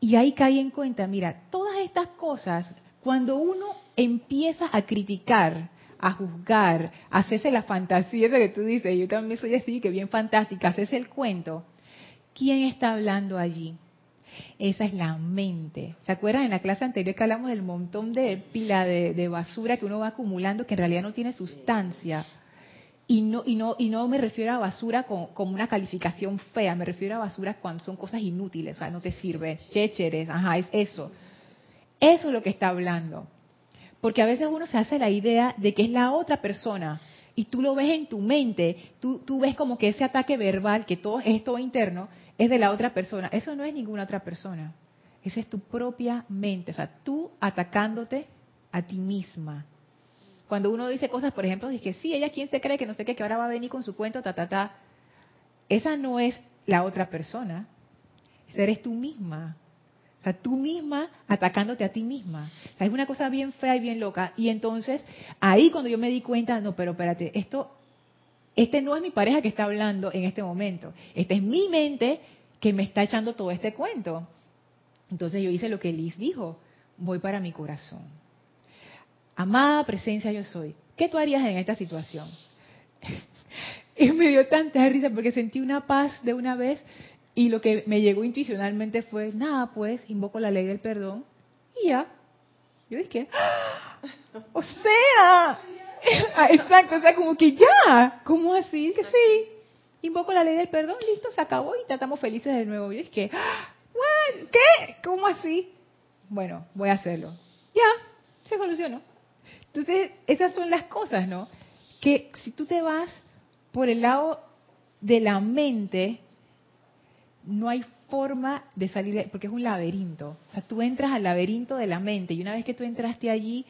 y ahí caí en cuenta, mira, todas estas cosas, cuando uno empieza a criticar, a juzgar, a hacerse la fantasía, eso que tú dices, yo también soy así, que bien fantástica, hacerse el cuento, ¿quién está hablando allí? Esa es la mente. ¿Se acuerdan en la clase anterior que hablamos del montón de pila de, basura que uno va acumulando que en realidad no tiene sustancia? Y no, y no, y no me refiero a basura como, una calificación fea, me refiero a basura cuando son cosas inútiles, o sea, no te sirve, chécheres, ajá, es eso. Eso es lo que está hablando. Porque a veces uno se hace la idea de que es la otra persona y tú lo ves en tu mente, tú, tú ves como que ese ataque verbal, que todo es todo interno, es de la otra persona. Eso no es ninguna otra persona. Esa es tu propia mente. O sea, tú atacándote a ti misma. Cuando uno dice cosas, por ejemplo, dice, sí, ella quién se cree que no sé qué, que ahora va a venir con su cuento, ta, ta, ta. Esa no es la otra persona. Esa eres tú misma. Tú misma atacándote a ti misma. O es una cosa bien fea y bien loca. Y entonces, ahí cuando yo me di cuenta, no, pero espérate, esto este no es mi pareja que está hablando en este momento. Esta es mi mente que me está echando todo este cuento. Entonces yo hice lo que Liz dijo. Voy para mi corazón. Amada presencia yo soy. ¿Qué tú harías en esta situación? y me dio tanta risa porque sentí una paz de una vez y lo que me llegó intuicionalmente fue, nada, pues invoco la ley del perdón y ya. Yo dije, ¡Ah! o sea, Ah, exacto, o sea, como que ya, ¿cómo así? Que sí, invoco la ley del perdón, listo, se acabó y estamos felices de nuevo. Y es que, ¿qué? ¿Cómo así? Bueno, voy a hacerlo. Ya, se solucionó. Entonces, esas son las cosas, ¿no? Que si tú te vas por el lado de la mente, no hay forma de salir, porque es un laberinto. O sea, tú entras al laberinto de la mente y una vez que tú entraste allí,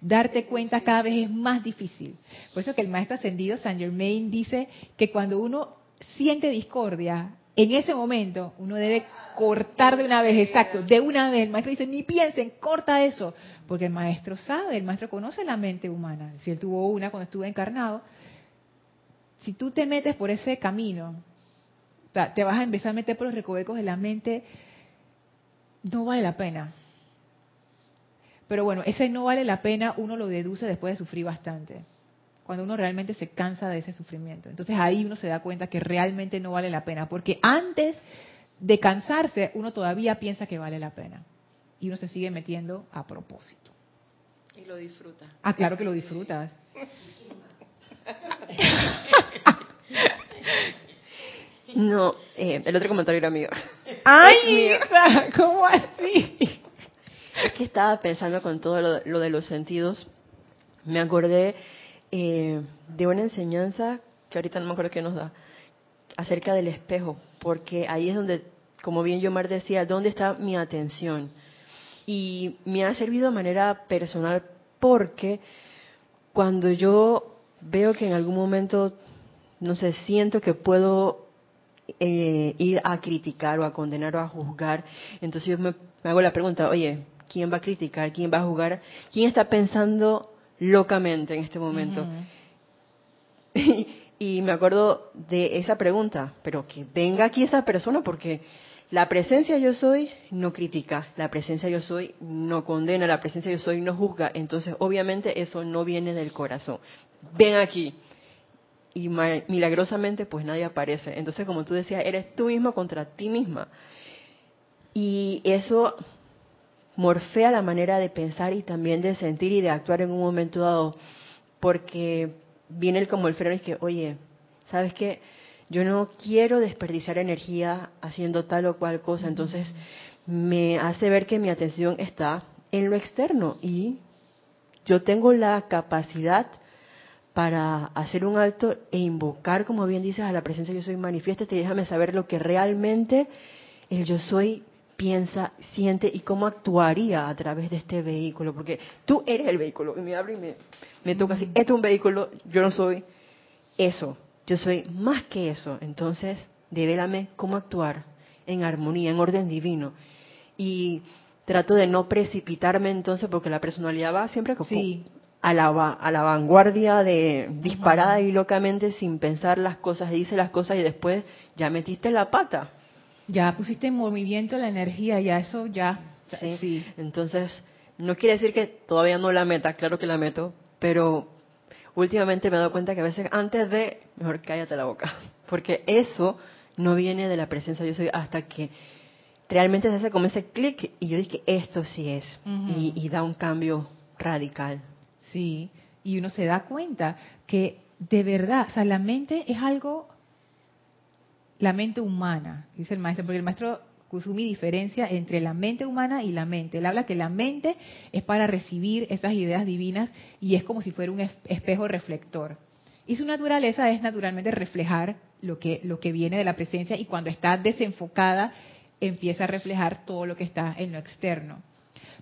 darte cuenta cada vez es más difícil. Por eso que el maestro ascendido Saint Germain dice que cuando uno siente discordia, en ese momento uno debe cortar de una vez, exacto, de una vez. El maestro dice, ni piensen, corta eso, porque el maestro sabe, el maestro conoce la mente humana. Si él tuvo una cuando estuvo encarnado, si tú te metes por ese camino, te vas a empezar a meter por los recovecos de la mente, no vale la pena. Pero bueno, ese no vale la pena, uno lo deduce después de sufrir bastante. Cuando uno realmente se cansa de ese sufrimiento. Entonces ahí uno se da cuenta que realmente no vale la pena. Porque antes de cansarse, uno todavía piensa que vale la pena. Y uno se sigue metiendo a propósito. Y lo disfruta. Ah, claro que lo disfrutas. No, eh, el otro comentario era mío. ¡Ay, ¿Cómo así? Es que estaba pensando con todo lo, de los sentidos. Me acordé eh, de una enseñanza que ahorita no me acuerdo qué nos da, acerca del espejo, porque ahí es donde, como bien Yomar decía, ¿dónde está mi atención? Y me ha servido de manera personal porque cuando yo veo que en algún momento no sé, siento que puedo eh, ir a criticar o a condenar o a juzgar. Entonces yo me, hago la pregunta, oye, ¿quién va a criticar? ¿Quién va a juzgar? ¿Quién está pensando locamente en este momento? y, me acuerdo de esa pregunta, pero que venga aquí esa persona porque la presencia yo soy no critica, la presencia yo soy no condena, la presencia yo soy no juzga. Entonces, obviamente eso no viene del corazón. Ven aquí y milagrosamente pues nadie aparece. Entonces, como tú decías, eres tú mismo contra ti misma. Y eso morfea la manera de pensar y también de sentir y de actuar en un momento dado, porque viene el como el freno y que, oye, ¿sabes qué? Yo no quiero desperdiciar energía haciendo tal o cual cosa, entonces me hace ver que mi atención está en lo externo y yo tengo la capacidad para hacer un alto e invocar, como bien dices, a la presencia yo soy, manifiéstate y déjame saber lo que realmente el yo soy piensa, siente y cómo actuaría a través de este vehículo, porque tú eres el vehículo, y me abre y me, me toca así, esto es un vehículo, yo no soy eso, yo soy más que eso, entonces devélame cómo actuar en armonía, en orden divino. Y trato de no precipitarme entonces, porque la personalidad va siempre como sí a la, a la vanguardia de disparada y locamente sin pensar las cosas, dice las cosas y después ya metiste la pata. Ya pusiste en movimiento la energía, ya eso ya. Sí. Entonces, no quiere decir que todavía no la meta, claro que la meto, pero últimamente me he dado cuenta que a veces antes de, mejor cállate la boca, porque eso no viene de la presencia yo soy hasta que realmente se hace como ese clic y yo dije, esto sí es, y, y da un cambio radical. Sí, y uno se da cuenta que de verdad, o sea, la mente es algo, la mente humana, dice el maestro, porque el maestro Kusumi diferencia entre la mente humana y la mente. Él habla que la mente es para recibir esas ideas divinas y es como si fuera un espejo reflector. Y su naturaleza es naturalmente reflejar lo que, lo que viene de la presencia y cuando está desenfocada empieza a reflejar todo lo que está en lo externo.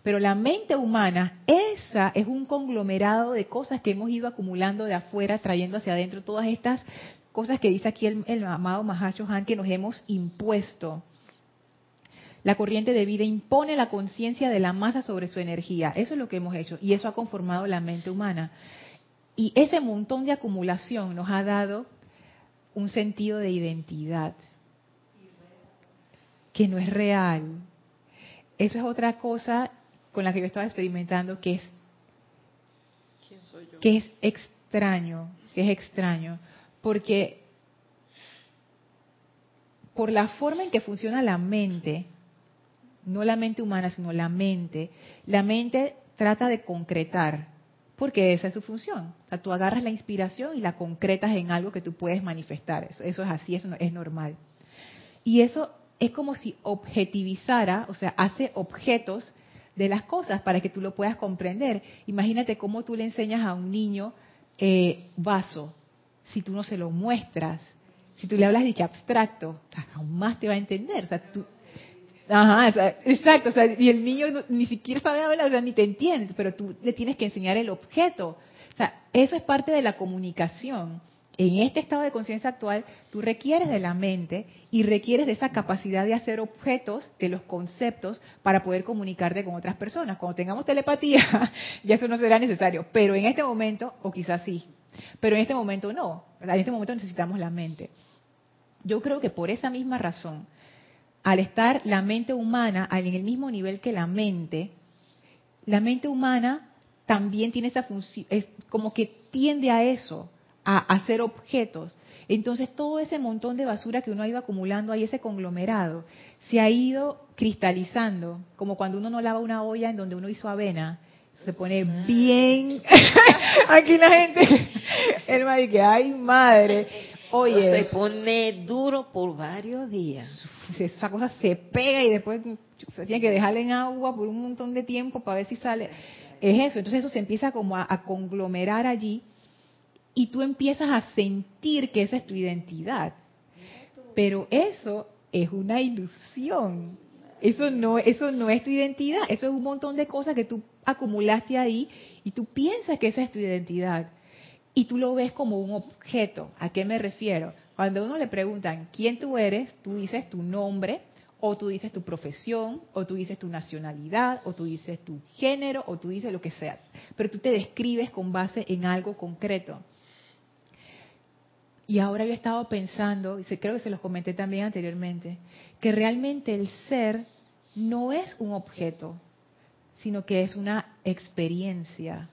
Pero la mente humana, esa es un conglomerado de cosas que hemos ido acumulando de afuera, trayendo hacia adentro todas estas cosas que dice aquí el, amado Mahacho Han que nos hemos impuesto. La corriente de vida impone la conciencia de la masa sobre su energía. Eso es lo que hemos hecho y eso ha conformado la mente humana. Y ese montón de acumulación nos ha dado un sentido de identidad que no es real. Eso es otra cosa con la que yo estaba experimentando que es que es extraño, que es extraño, porque por la forma en que funciona la mente, no la mente humana, sino la mente, la mente trata de concretar, porque esa es su función. O sea, tú agarras la inspiración y la concretas en algo que tú puedes manifestar. Eso, eso es así, eso es normal. Y eso es como si objetivizara, o sea, hace objetos de las cosas para que tú lo puedas comprender. Imagínate cómo tú le enseñas a un niño eh, vaso, si tú no se lo muestras, si tú le hablas de que abstracto, más te va a entender. O sea, tú, Ajá, exacto, o sea, y el niño ni siquiera sabe hablar, o sea, ni te entiende, pero tú le tienes que enseñar el objeto. O sea, eso es parte de la comunicación en este estado de conciencia actual, tú requieres de la mente y requieres de esa capacidad de hacer objetos de los conceptos para poder comunicarte con otras personas. Cuando tengamos telepatía, ya eso no será necesario, pero en este momento, o quizás sí, pero en este momento no. En este momento necesitamos la mente. Yo creo que por esa misma razón, al estar la mente humana en el mismo nivel que la mente, la mente humana también tiene esa función, es como que tiende a eso a hacer objetos. Entonces todo ese montón de basura que uno ha ido acumulando ahí, ese conglomerado, se ha ido cristalizando, como cuando uno no lava una olla en donde uno hizo avena, se pone bien. Aquí la gente, el madre que ay madre, oye, se pone duro por varios días. Esa cosa se pega y después se tiene que dejarle en agua por un montón de tiempo para ver si sale. Es eso, entonces eso se empieza como a conglomerar allí y tú empiezas a sentir que esa es tu identidad. Pero eso es una ilusión. Eso no, eso no es tu identidad, eso es un montón de cosas que tú acumulaste ahí y tú piensas que esa es tu identidad. y tú lo ves como un objeto. ¿A qué me refiero? Cuando a uno le preguntan quién tú eres, tú dices tu nombre, o tú dices tu profesión, o tú dices tu nacionalidad, o tú dices tu género, o tú dices lo que sea. Pero tú te describes con base en algo concreto. Y ahora yo he estado pensando, y creo que se los comenté también anteriormente, que realmente el ser no es un objeto, sino que es una experiencia.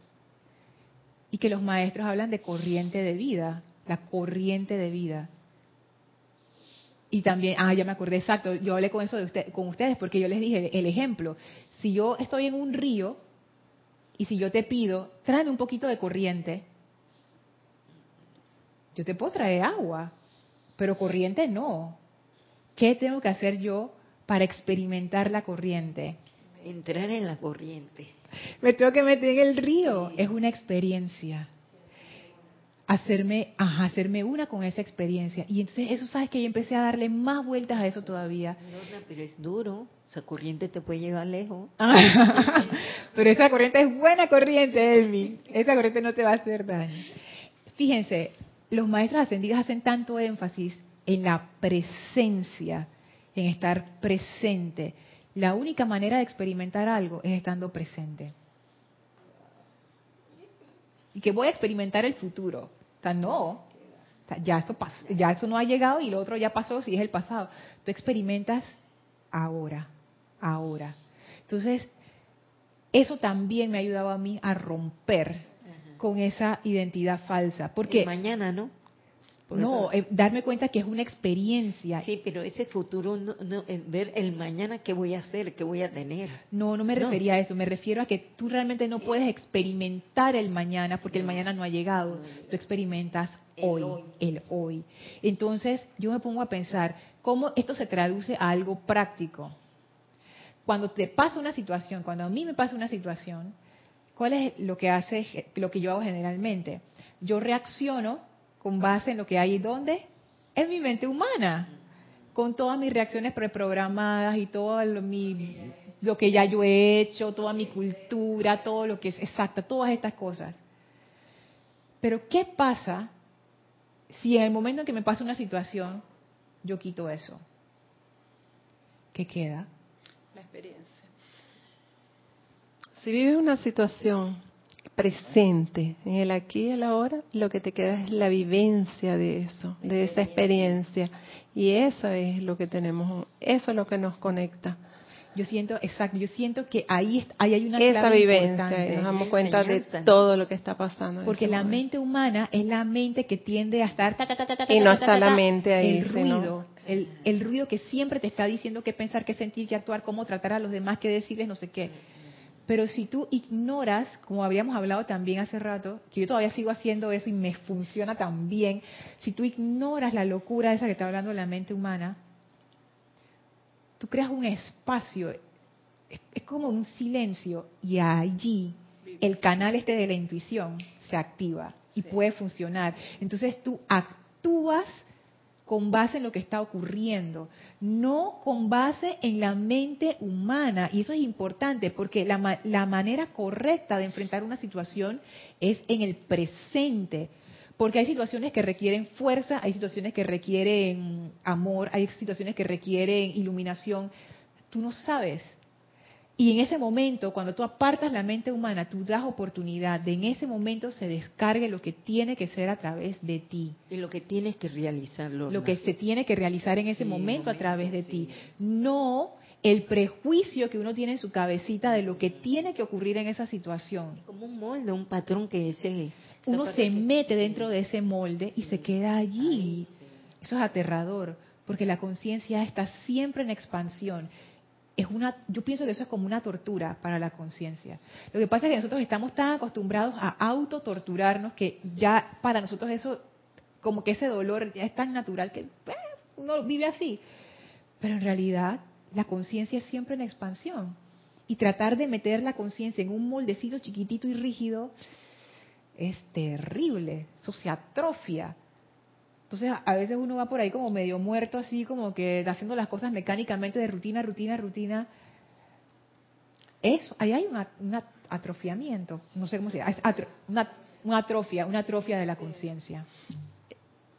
Y que los maestros hablan de corriente de vida, la corriente de vida. Y también, ah, ya me acordé, exacto, yo hablé con eso de usted, con ustedes porque yo les dije el ejemplo. Si yo estoy en un río y si yo te pido, tráeme un poquito de corriente, yo te puedo traer agua, pero corriente no. ¿Qué tengo que hacer yo para experimentar la corriente? Entrar en la corriente. Me tengo que meter en el río. Es una experiencia. Hacerme, ajá, hacerme una con esa experiencia. Y entonces eso, ¿sabes que Yo empecé a darle más vueltas a eso todavía. pero es duro. Esa corriente te puede llevar lejos. pero esa corriente es buena corriente, Elmi. Esa corriente no te va a hacer daño. Fíjense, los maestros ascendidos hacen tanto énfasis en la presencia, en estar presente. La única manera de experimentar algo es estando presente. Y que voy a experimentar el futuro. O sea, no. ya eso pasó, ya eso no ha llegado y lo otro ya pasó, si es el pasado. Tú experimentas ahora, ahora. Entonces, eso también me ha ayudado a mí a romper con esa identidad falsa. Porque mañana, ¿no? no, eh, darme cuenta que es una experiencia. Sí, pero ese futuro, no, eh, ver el mañana qué voy a hacer, qué voy a tener. No, no me refería a eso, me refiero a que tú realmente no puedes experimentar el mañana porque el mañana no ha llegado. tú experimentas hoy, hoy, el hoy. Entonces, yo me pongo a pensar, ¿cómo esto se traduce a algo práctico? Cuando te pasa una situación, cuando a mí me pasa una situación, ¿Cuál es lo que hace, lo que yo hago generalmente? Yo reacciono con base en lo que hay donde en mi mente humana, con todas mis reacciones preprogramadas y todo lo, lo que ya yo he hecho, toda mi cultura, todo lo que es exacta, todas estas cosas. Pero ¿qué pasa si en el momento en que me pasa una situación yo quito eso? ¿Qué queda? La experiencia. Si vives una situación presente, en el aquí y el ahora, lo que te queda es la vivencia de eso, de esa experiencia. Y eso es lo que tenemos, eso es lo que nos conecta. Yo siento, exacto, yo siento que ahí, ahí hay una Esa vivencia, y nos damos cuenta de todo lo que está pasando. Porque la mente humana es la mente que tiende a estar... y no está la mente ahí. El ruido, el, el ruido que siempre te está diciendo qué pensar, qué sentir, qué actuar, cómo tratar a los demás, qué decirles, no sé qué pero si tú ignoras, como habíamos hablado también hace rato, que yo todavía sigo haciendo eso y me funciona tan bien, si tú ignoras la locura esa que está hablando la mente humana, tú creas un espacio, es, como un silencio, y allí el canal este de la intuición se activa y puede funcionar. Entonces tú actúas con base en lo que está ocurriendo, no con base en la mente humana. Y eso es importante porque la, la, manera correcta de enfrentar una situación es en el presente. Porque hay situaciones que requieren fuerza, hay situaciones que requieren amor, hay situaciones que requieren iluminación. Tú no sabes y en ese momento, cuando tú apartas la mente humana, tú das oportunidad de en ese momento se descargue lo que tiene que ser a través de ti. Y lo que tienes que realizarlo. Lo que se tiene que realizar en ese momento, a través de ti. No el prejuicio que uno tiene en su cabecita de lo que tiene que ocurrir en esa situación. Como un molde, un patrón que ese... Uno se mete dentro de ese molde y se queda allí. Eso es aterrador, porque la conciencia está siempre en expansión es una, yo pienso que eso es como una tortura para la conciencia. Lo que pasa es que nosotros estamos tan acostumbrados a autotorturarnos que ya para nosotros eso, como que ese dolor ya es tan natural que pues, uno vive así. Pero en realidad la conciencia es siempre en expansión. Y tratar de meter la conciencia en un moldecito chiquitito y rígido es terrible, eso se atrofia. Entonces, a veces uno va por ahí como medio muerto, así como que haciendo las cosas mecánicamente de rutina, rutina, rutina. Eso, ahí hay un atrofiamiento, no sé cómo se llama, una atrofia, una atrofia de la conciencia.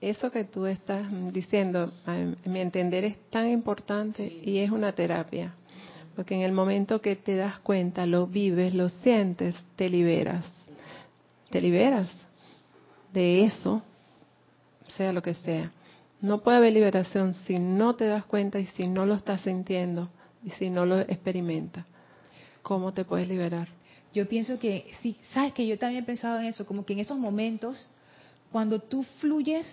Eso que tú estás diciendo, a mi entender, es tan importante y es una terapia. Porque en el momento que te das cuenta, lo vives, lo sientes, te liberas. Te liberas de eso, sea lo que sea. No puede haber liberación si no te das cuenta y si no lo estás sintiendo y si no lo experimentas. ¿Cómo te puedes liberar? Yo pienso que, sí, sabes que yo también he pensado en eso, como que en esos momentos, cuando tú fluyes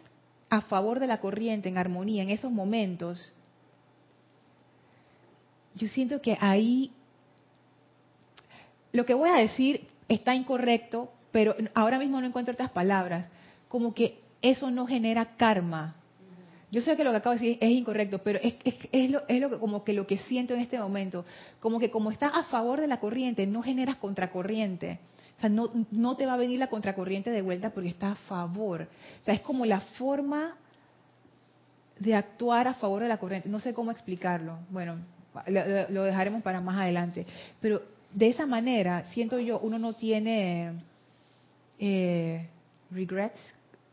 a favor de la corriente, en armonía, en esos momentos, yo siento que ahí, lo que voy a decir está incorrecto, pero ahora mismo no encuentro otras palabras, como que eso no genera karma. Yo sé que lo que acabo de decir es incorrecto, pero es, es, lo, es lo que, como que lo que siento en este momento. Como que como está a favor de la corriente, no generas contracorriente. O sea, no, no te va a venir la contracorriente de vuelta porque está a favor. O sea, es como la forma de actuar a favor de la corriente. No sé cómo explicarlo. Bueno, lo, lo dejaremos para más adelante. Pero de esa manera, siento yo, uno no tiene eh, regrets,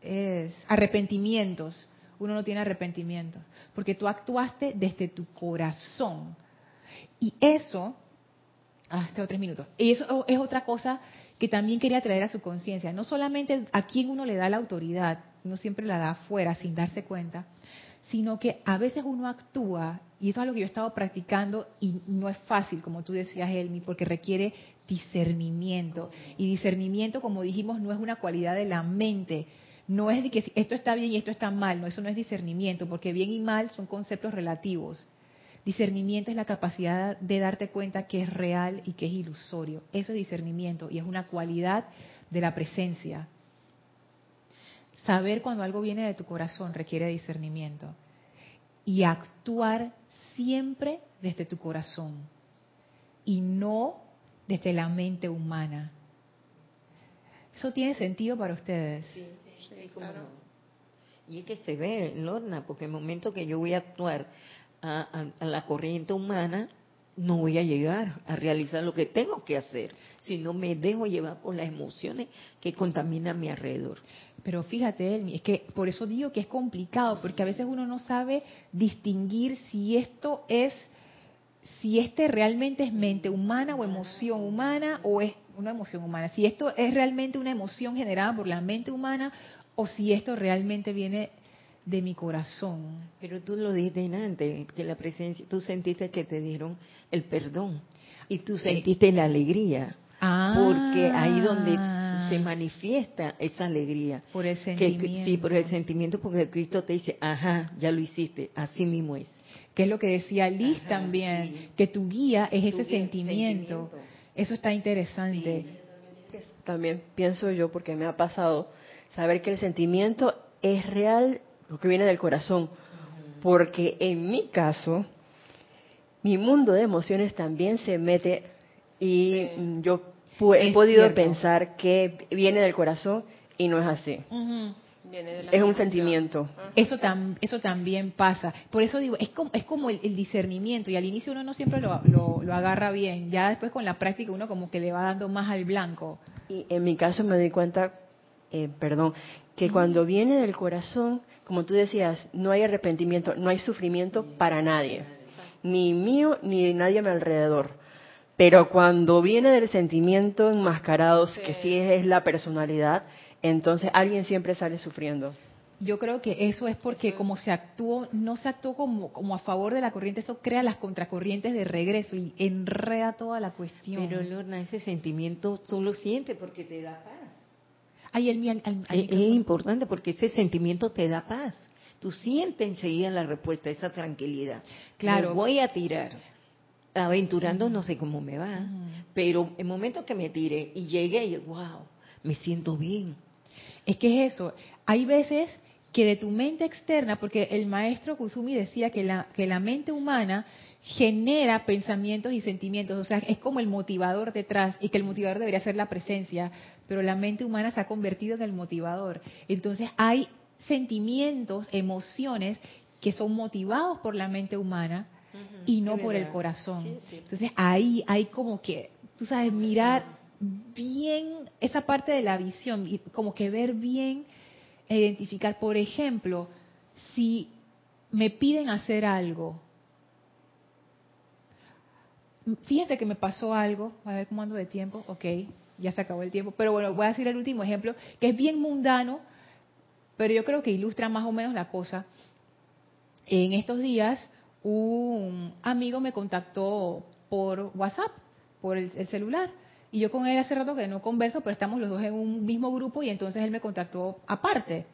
es arrepentimientos uno no tiene arrepentimiento, porque tú actuaste desde tu corazón. Y eso, ah, tengo tres minutos, y eso es otra cosa que también quería traer a su conciencia. No solamente a quien uno le da la autoridad, uno siempre la da afuera sin darse cuenta, sino que a veces uno actúa, y eso es lo que yo he estado practicando, y no es fácil, como tú decías, Elmi, porque requiere discernimiento. Y discernimiento, como dijimos, no es una cualidad de la mente, no es de que esto está bien y esto está mal, no, eso no es discernimiento, porque bien y mal son conceptos relativos. Discernimiento es la capacidad de darte cuenta que es real y que es ilusorio. Eso es discernimiento y es una cualidad de la presencia. Saber cuando algo viene de tu corazón requiere discernimiento. Y actuar siempre desde tu corazón y no desde la mente humana. ¿Eso tiene sentido para ustedes? Sí. Y es que se ve, Lorna, porque el momento que yo voy a actuar a, la corriente humana, no voy a llegar a realizar lo que tengo que hacer, si no me dejo llevar por las emociones que contaminan mi alrededor. Pero fíjate, es que por eso digo que es complicado, porque a veces uno no sabe distinguir si esto es, si este realmente es mente humana o emoción humana o es una emoción humana, si esto es realmente una emoción generada por la mente humana o si esto realmente viene de mi corazón. Pero tú lo dijiste antes, que la presencia, tú sentiste que te dieron el perdón y tú sentiste la alegría. Ah. Porque ahí donde se manifiesta esa alegría. Por el sentimiento. sí, por el sentimiento, porque Cristo te dice, ajá, ya lo hiciste, así mismo es. Que es lo que decía Liz también, que tu guía es ese sentimiento. Eso está interesante. También pienso yo, porque me ha pasado, saber que el sentimiento es real, lo que viene del corazón. Porque en mi caso, mi mundo de emociones también se mete y yo he podido pensar que viene del corazón y no es así. Es un sentimiento. Eso, eso también pasa. Por eso digo, es como, es como el, discernimiento y al inicio uno no siempre lo, lo, agarra bien. Ya después con la práctica uno como que le va dando más al blanco. Y en mi caso me doy cuenta eh, perdón, que cuando viene del corazón, como tú decías, no hay arrepentimiento, no hay sufrimiento para nadie, ni mío ni de nadie a mi alrededor. Pero cuando viene del sentimiento enmascarado, que sí es la personalidad, entonces alguien siempre sale sufriendo. Yo creo que eso es porque como se actuó, no se actuó como, como a favor de la corriente, eso crea las contracorrientes de regreso y enreda toda la cuestión. Pero Lorna, ese sentimiento tú lo sientes porque te da paz es, importante porque ese sentimiento te da paz. Tú sientes enseguida la respuesta, esa tranquilidad. Claro. voy a tirar. Aventurando no sé cómo me va, pero el momento que me tire y llegue y wow, me siento bien. Es que es eso. Hay veces que de tu mente externa, porque el maestro Kusumi decía que la, que la mente humana genera pensamientos y sentimientos, o sea, es como el motivador detrás y que el motivador debería ser la presencia, pero la mente humana se ha convertido en el motivador. Entonces hay sentimientos, emociones que son motivados por la mente humana y no por el corazón. Entonces ahí hay como que, tú sabes, mirar bien esa parte de la visión y como que ver bien e identificar, por ejemplo, si me piden hacer algo. Fíjense que me pasó algo, a ver cómo ando de tiempo, ok, ya se acabó el tiempo, pero bueno, voy a decir el último ejemplo, que es bien mundano, pero yo creo que ilustra más o menos la cosa. En estos días, un amigo me contactó por WhatsApp, por el, celular, y yo con él hace rato que no converso, pero estamos los dos en un mismo grupo y entonces él me contactó aparte.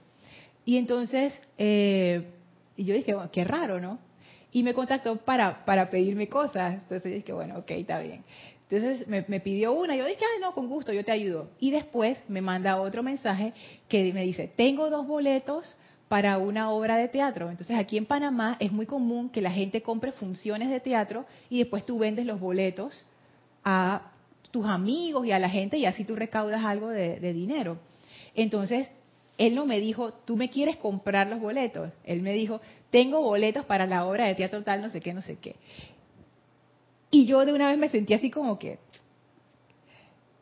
Y entonces, eh, y yo dije, qué raro, ¿no? Y me contactó para, para pedirme cosas. Entonces dije, bueno, ok, está bien. Entonces me, pidió una, yo dije, ah, no, con gusto, yo te ayudo. Y después me manda otro mensaje que me dice, tengo dos boletos para una obra de teatro. Entonces aquí en Panamá es muy común que la gente compre funciones de teatro y después tú vendes los boletos a tus amigos y a la gente y así tú recaudas algo de, dinero. Entonces él no me dijo, tú me quieres comprar los boletos. Él me dijo, tengo boletos para la obra de teatro tal, no sé qué, no sé qué. Y yo de una vez me sentí así como que...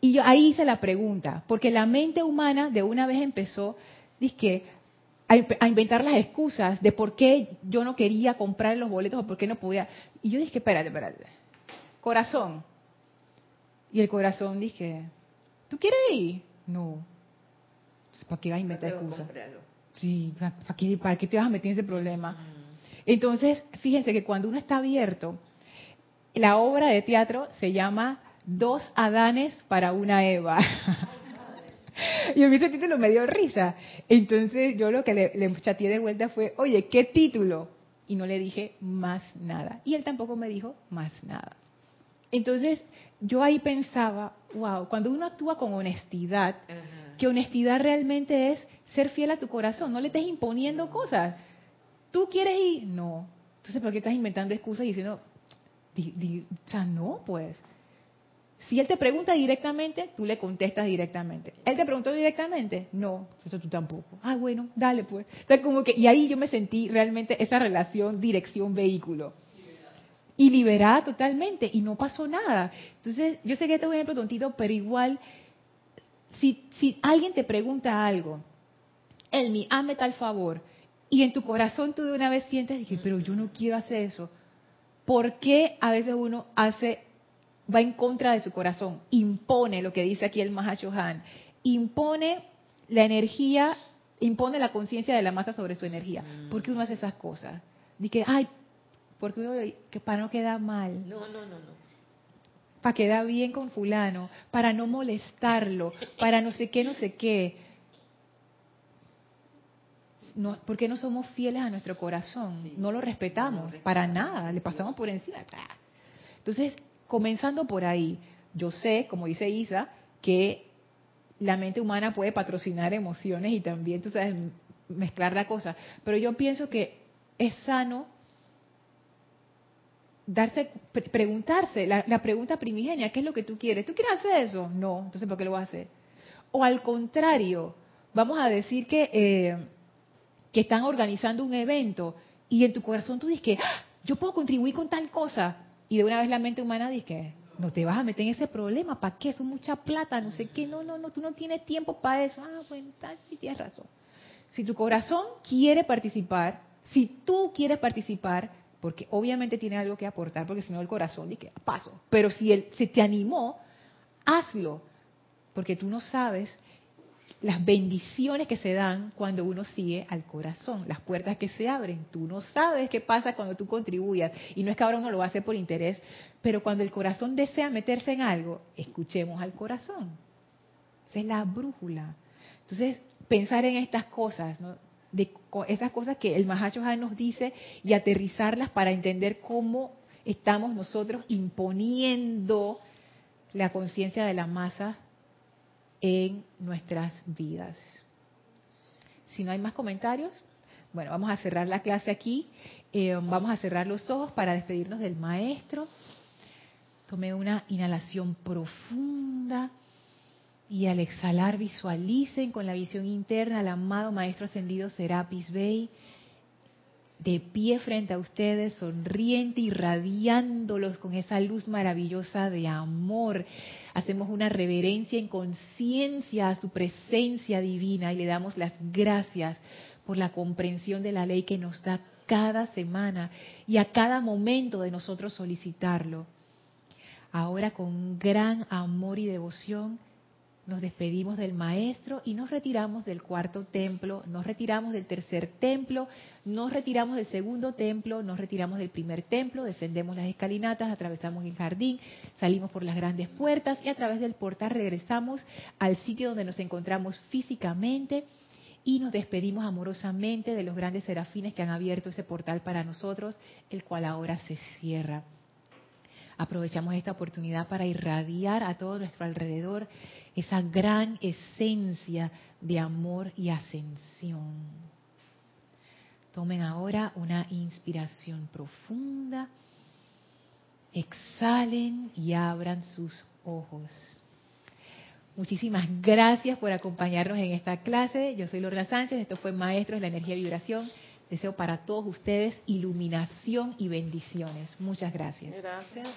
Y yo ahí hice la pregunta, porque la mente humana de una vez empezó, dizque, a, inventar las excusas de por qué yo no quería comprar los boletos o por qué no podía. Y yo dije, espérate, espérate. Corazón. Y el corazón dije, ¿tú quieres ir? No. ¿Para qué vas a inventar excusas? Sí, ¿para qué, ¿para qué te vas a meter en ese problema? Mm. Entonces, fíjense que cuando uno está abierto, la obra de teatro se llama Dos Adanes para una Eva. y a mí ese título me dio risa. Entonces yo lo que le, le chateé de vuelta fue, oye, ¿qué título? Y no le dije más nada. Y él tampoco me dijo más nada. Entonces yo ahí pensaba, wow, cuando uno actúa con honestidad, que honestidad realmente es ser fiel a tu corazón, no le estés imponiendo cosas. ¿Tú quieres ir? No. Entonces, ¿por qué estás inventando excusas y diciendo, o sea, no, pues. Si él te pregunta directamente, tú le contestas directamente. Él te preguntó directamente, no, eso tú tampoco. Ah, bueno, dale pues. como que, y ahí yo me sentí realmente esa relación dirección-vehículo. Y liberada totalmente, y no pasó nada. Entonces, yo sé que este es un ejemplo tontito, pero igual, si, si alguien te pregunta algo, Elmi, hazme tal favor, y en tu corazón tú de una vez sientes, dije, pero yo no quiero hacer eso ¿Por qué a veces uno hace, va en contra de su corazón? Impone lo que dice aquí el Mahashohan. Impone la energía, impone la conciencia de la masa sobre su energía. Mm. ¿Por qué uno hace esas cosas? Dice, ay, porque uno, que para no quedar mal. No, no, no, no. Para quedar bien con fulano, para no molestarlo, para no sé qué, no sé qué no, ¿por qué no somos fieles a nuestro corazón? no lo respetamos, para nada, le pasamos por encima. Entonces, comenzando por ahí, yo sé, como dice Isa, que la mente humana puede patrocinar emociones y también, tú sabes, mezclar la cosa. Pero yo pienso que es sano darse, preguntarse, la, pregunta primigenia, ¿qué es lo que tú quieres? ¿Tú quieres hacer eso? No, entonces ¿por qué lo vas a hacer? O al contrario, vamos a decir que eh, que están organizando un evento y en tu corazón tú dices que ¡Ah! yo puedo contribuir con tal cosa y de una vez la mente humana dice que no te vas a meter en ese problema, ¿para qué? Eso es mucha plata, no sé qué, no, no, no, tú no tienes tiempo para eso. Ah, bueno, tal, tienes razón. Si tu corazón quiere participar, si tú quieres participar, porque obviamente tiene algo que aportar, porque si no el corazón dice, paso. Pero si él se te animó, hazlo, porque tú no sabes las bendiciones que se dan cuando uno sigue al corazón, las puertas que se abren. Tú no sabes qué pasa cuando tú contribuyas. Y no es que ahora uno lo hacer por interés, pero cuando el corazón desea meterse en algo, escuchemos al corazón. Esa es la brújula. Entonces, pensar en estas cosas, ¿no? De esas cosas que el Mahacho nos dice y aterrizarlas para entender cómo estamos nosotros imponiendo la conciencia de la masa en nuestras vidas. Si no hay más comentarios, bueno, vamos a cerrar la clase aquí. Eh, vamos a cerrar los ojos para despedirnos del maestro. Tome una inhalación profunda y al exhalar visualicen con la visión interna al amado maestro ascendido Serapis Bey de pie frente a ustedes, sonriente, irradiándolos con esa luz maravillosa de amor. Hacemos una reverencia en conciencia a su presencia divina y le damos las gracias por la comprensión de la ley que nos da cada semana y a cada momento de nosotros solicitarlo. Ahora con gran amor y devoción nos despedimos del maestro y nos retiramos del cuarto templo, nos retiramos del tercer templo, nos retiramos del segundo templo, nos retiramos del primer templo, descendemos las escalinatas, atravesamos el jardín, salimos por las grandes puertas y a través del portal regresamos al sitio donde nos encontramos físicamente y nos despedimos amorosamente de los grandes serafines que han abierto ese portal para nosotros, el cual ahora se cierra. Aprovechamos esta oportunidad para irradiar a todo nuestro alrededor esa gran esencia de amor y ascensión. Tomen ahora una inspiración profunda, exhalen y abran sus ojos. Muchísimas gracias por acompañarnos en esta clase. Yo soy Lorna Sánchez, esto fue Maestros de la Energía y Vibración. Deseo para todos ustedes iluminación y bendiciones. Muchas gracias. Gracias.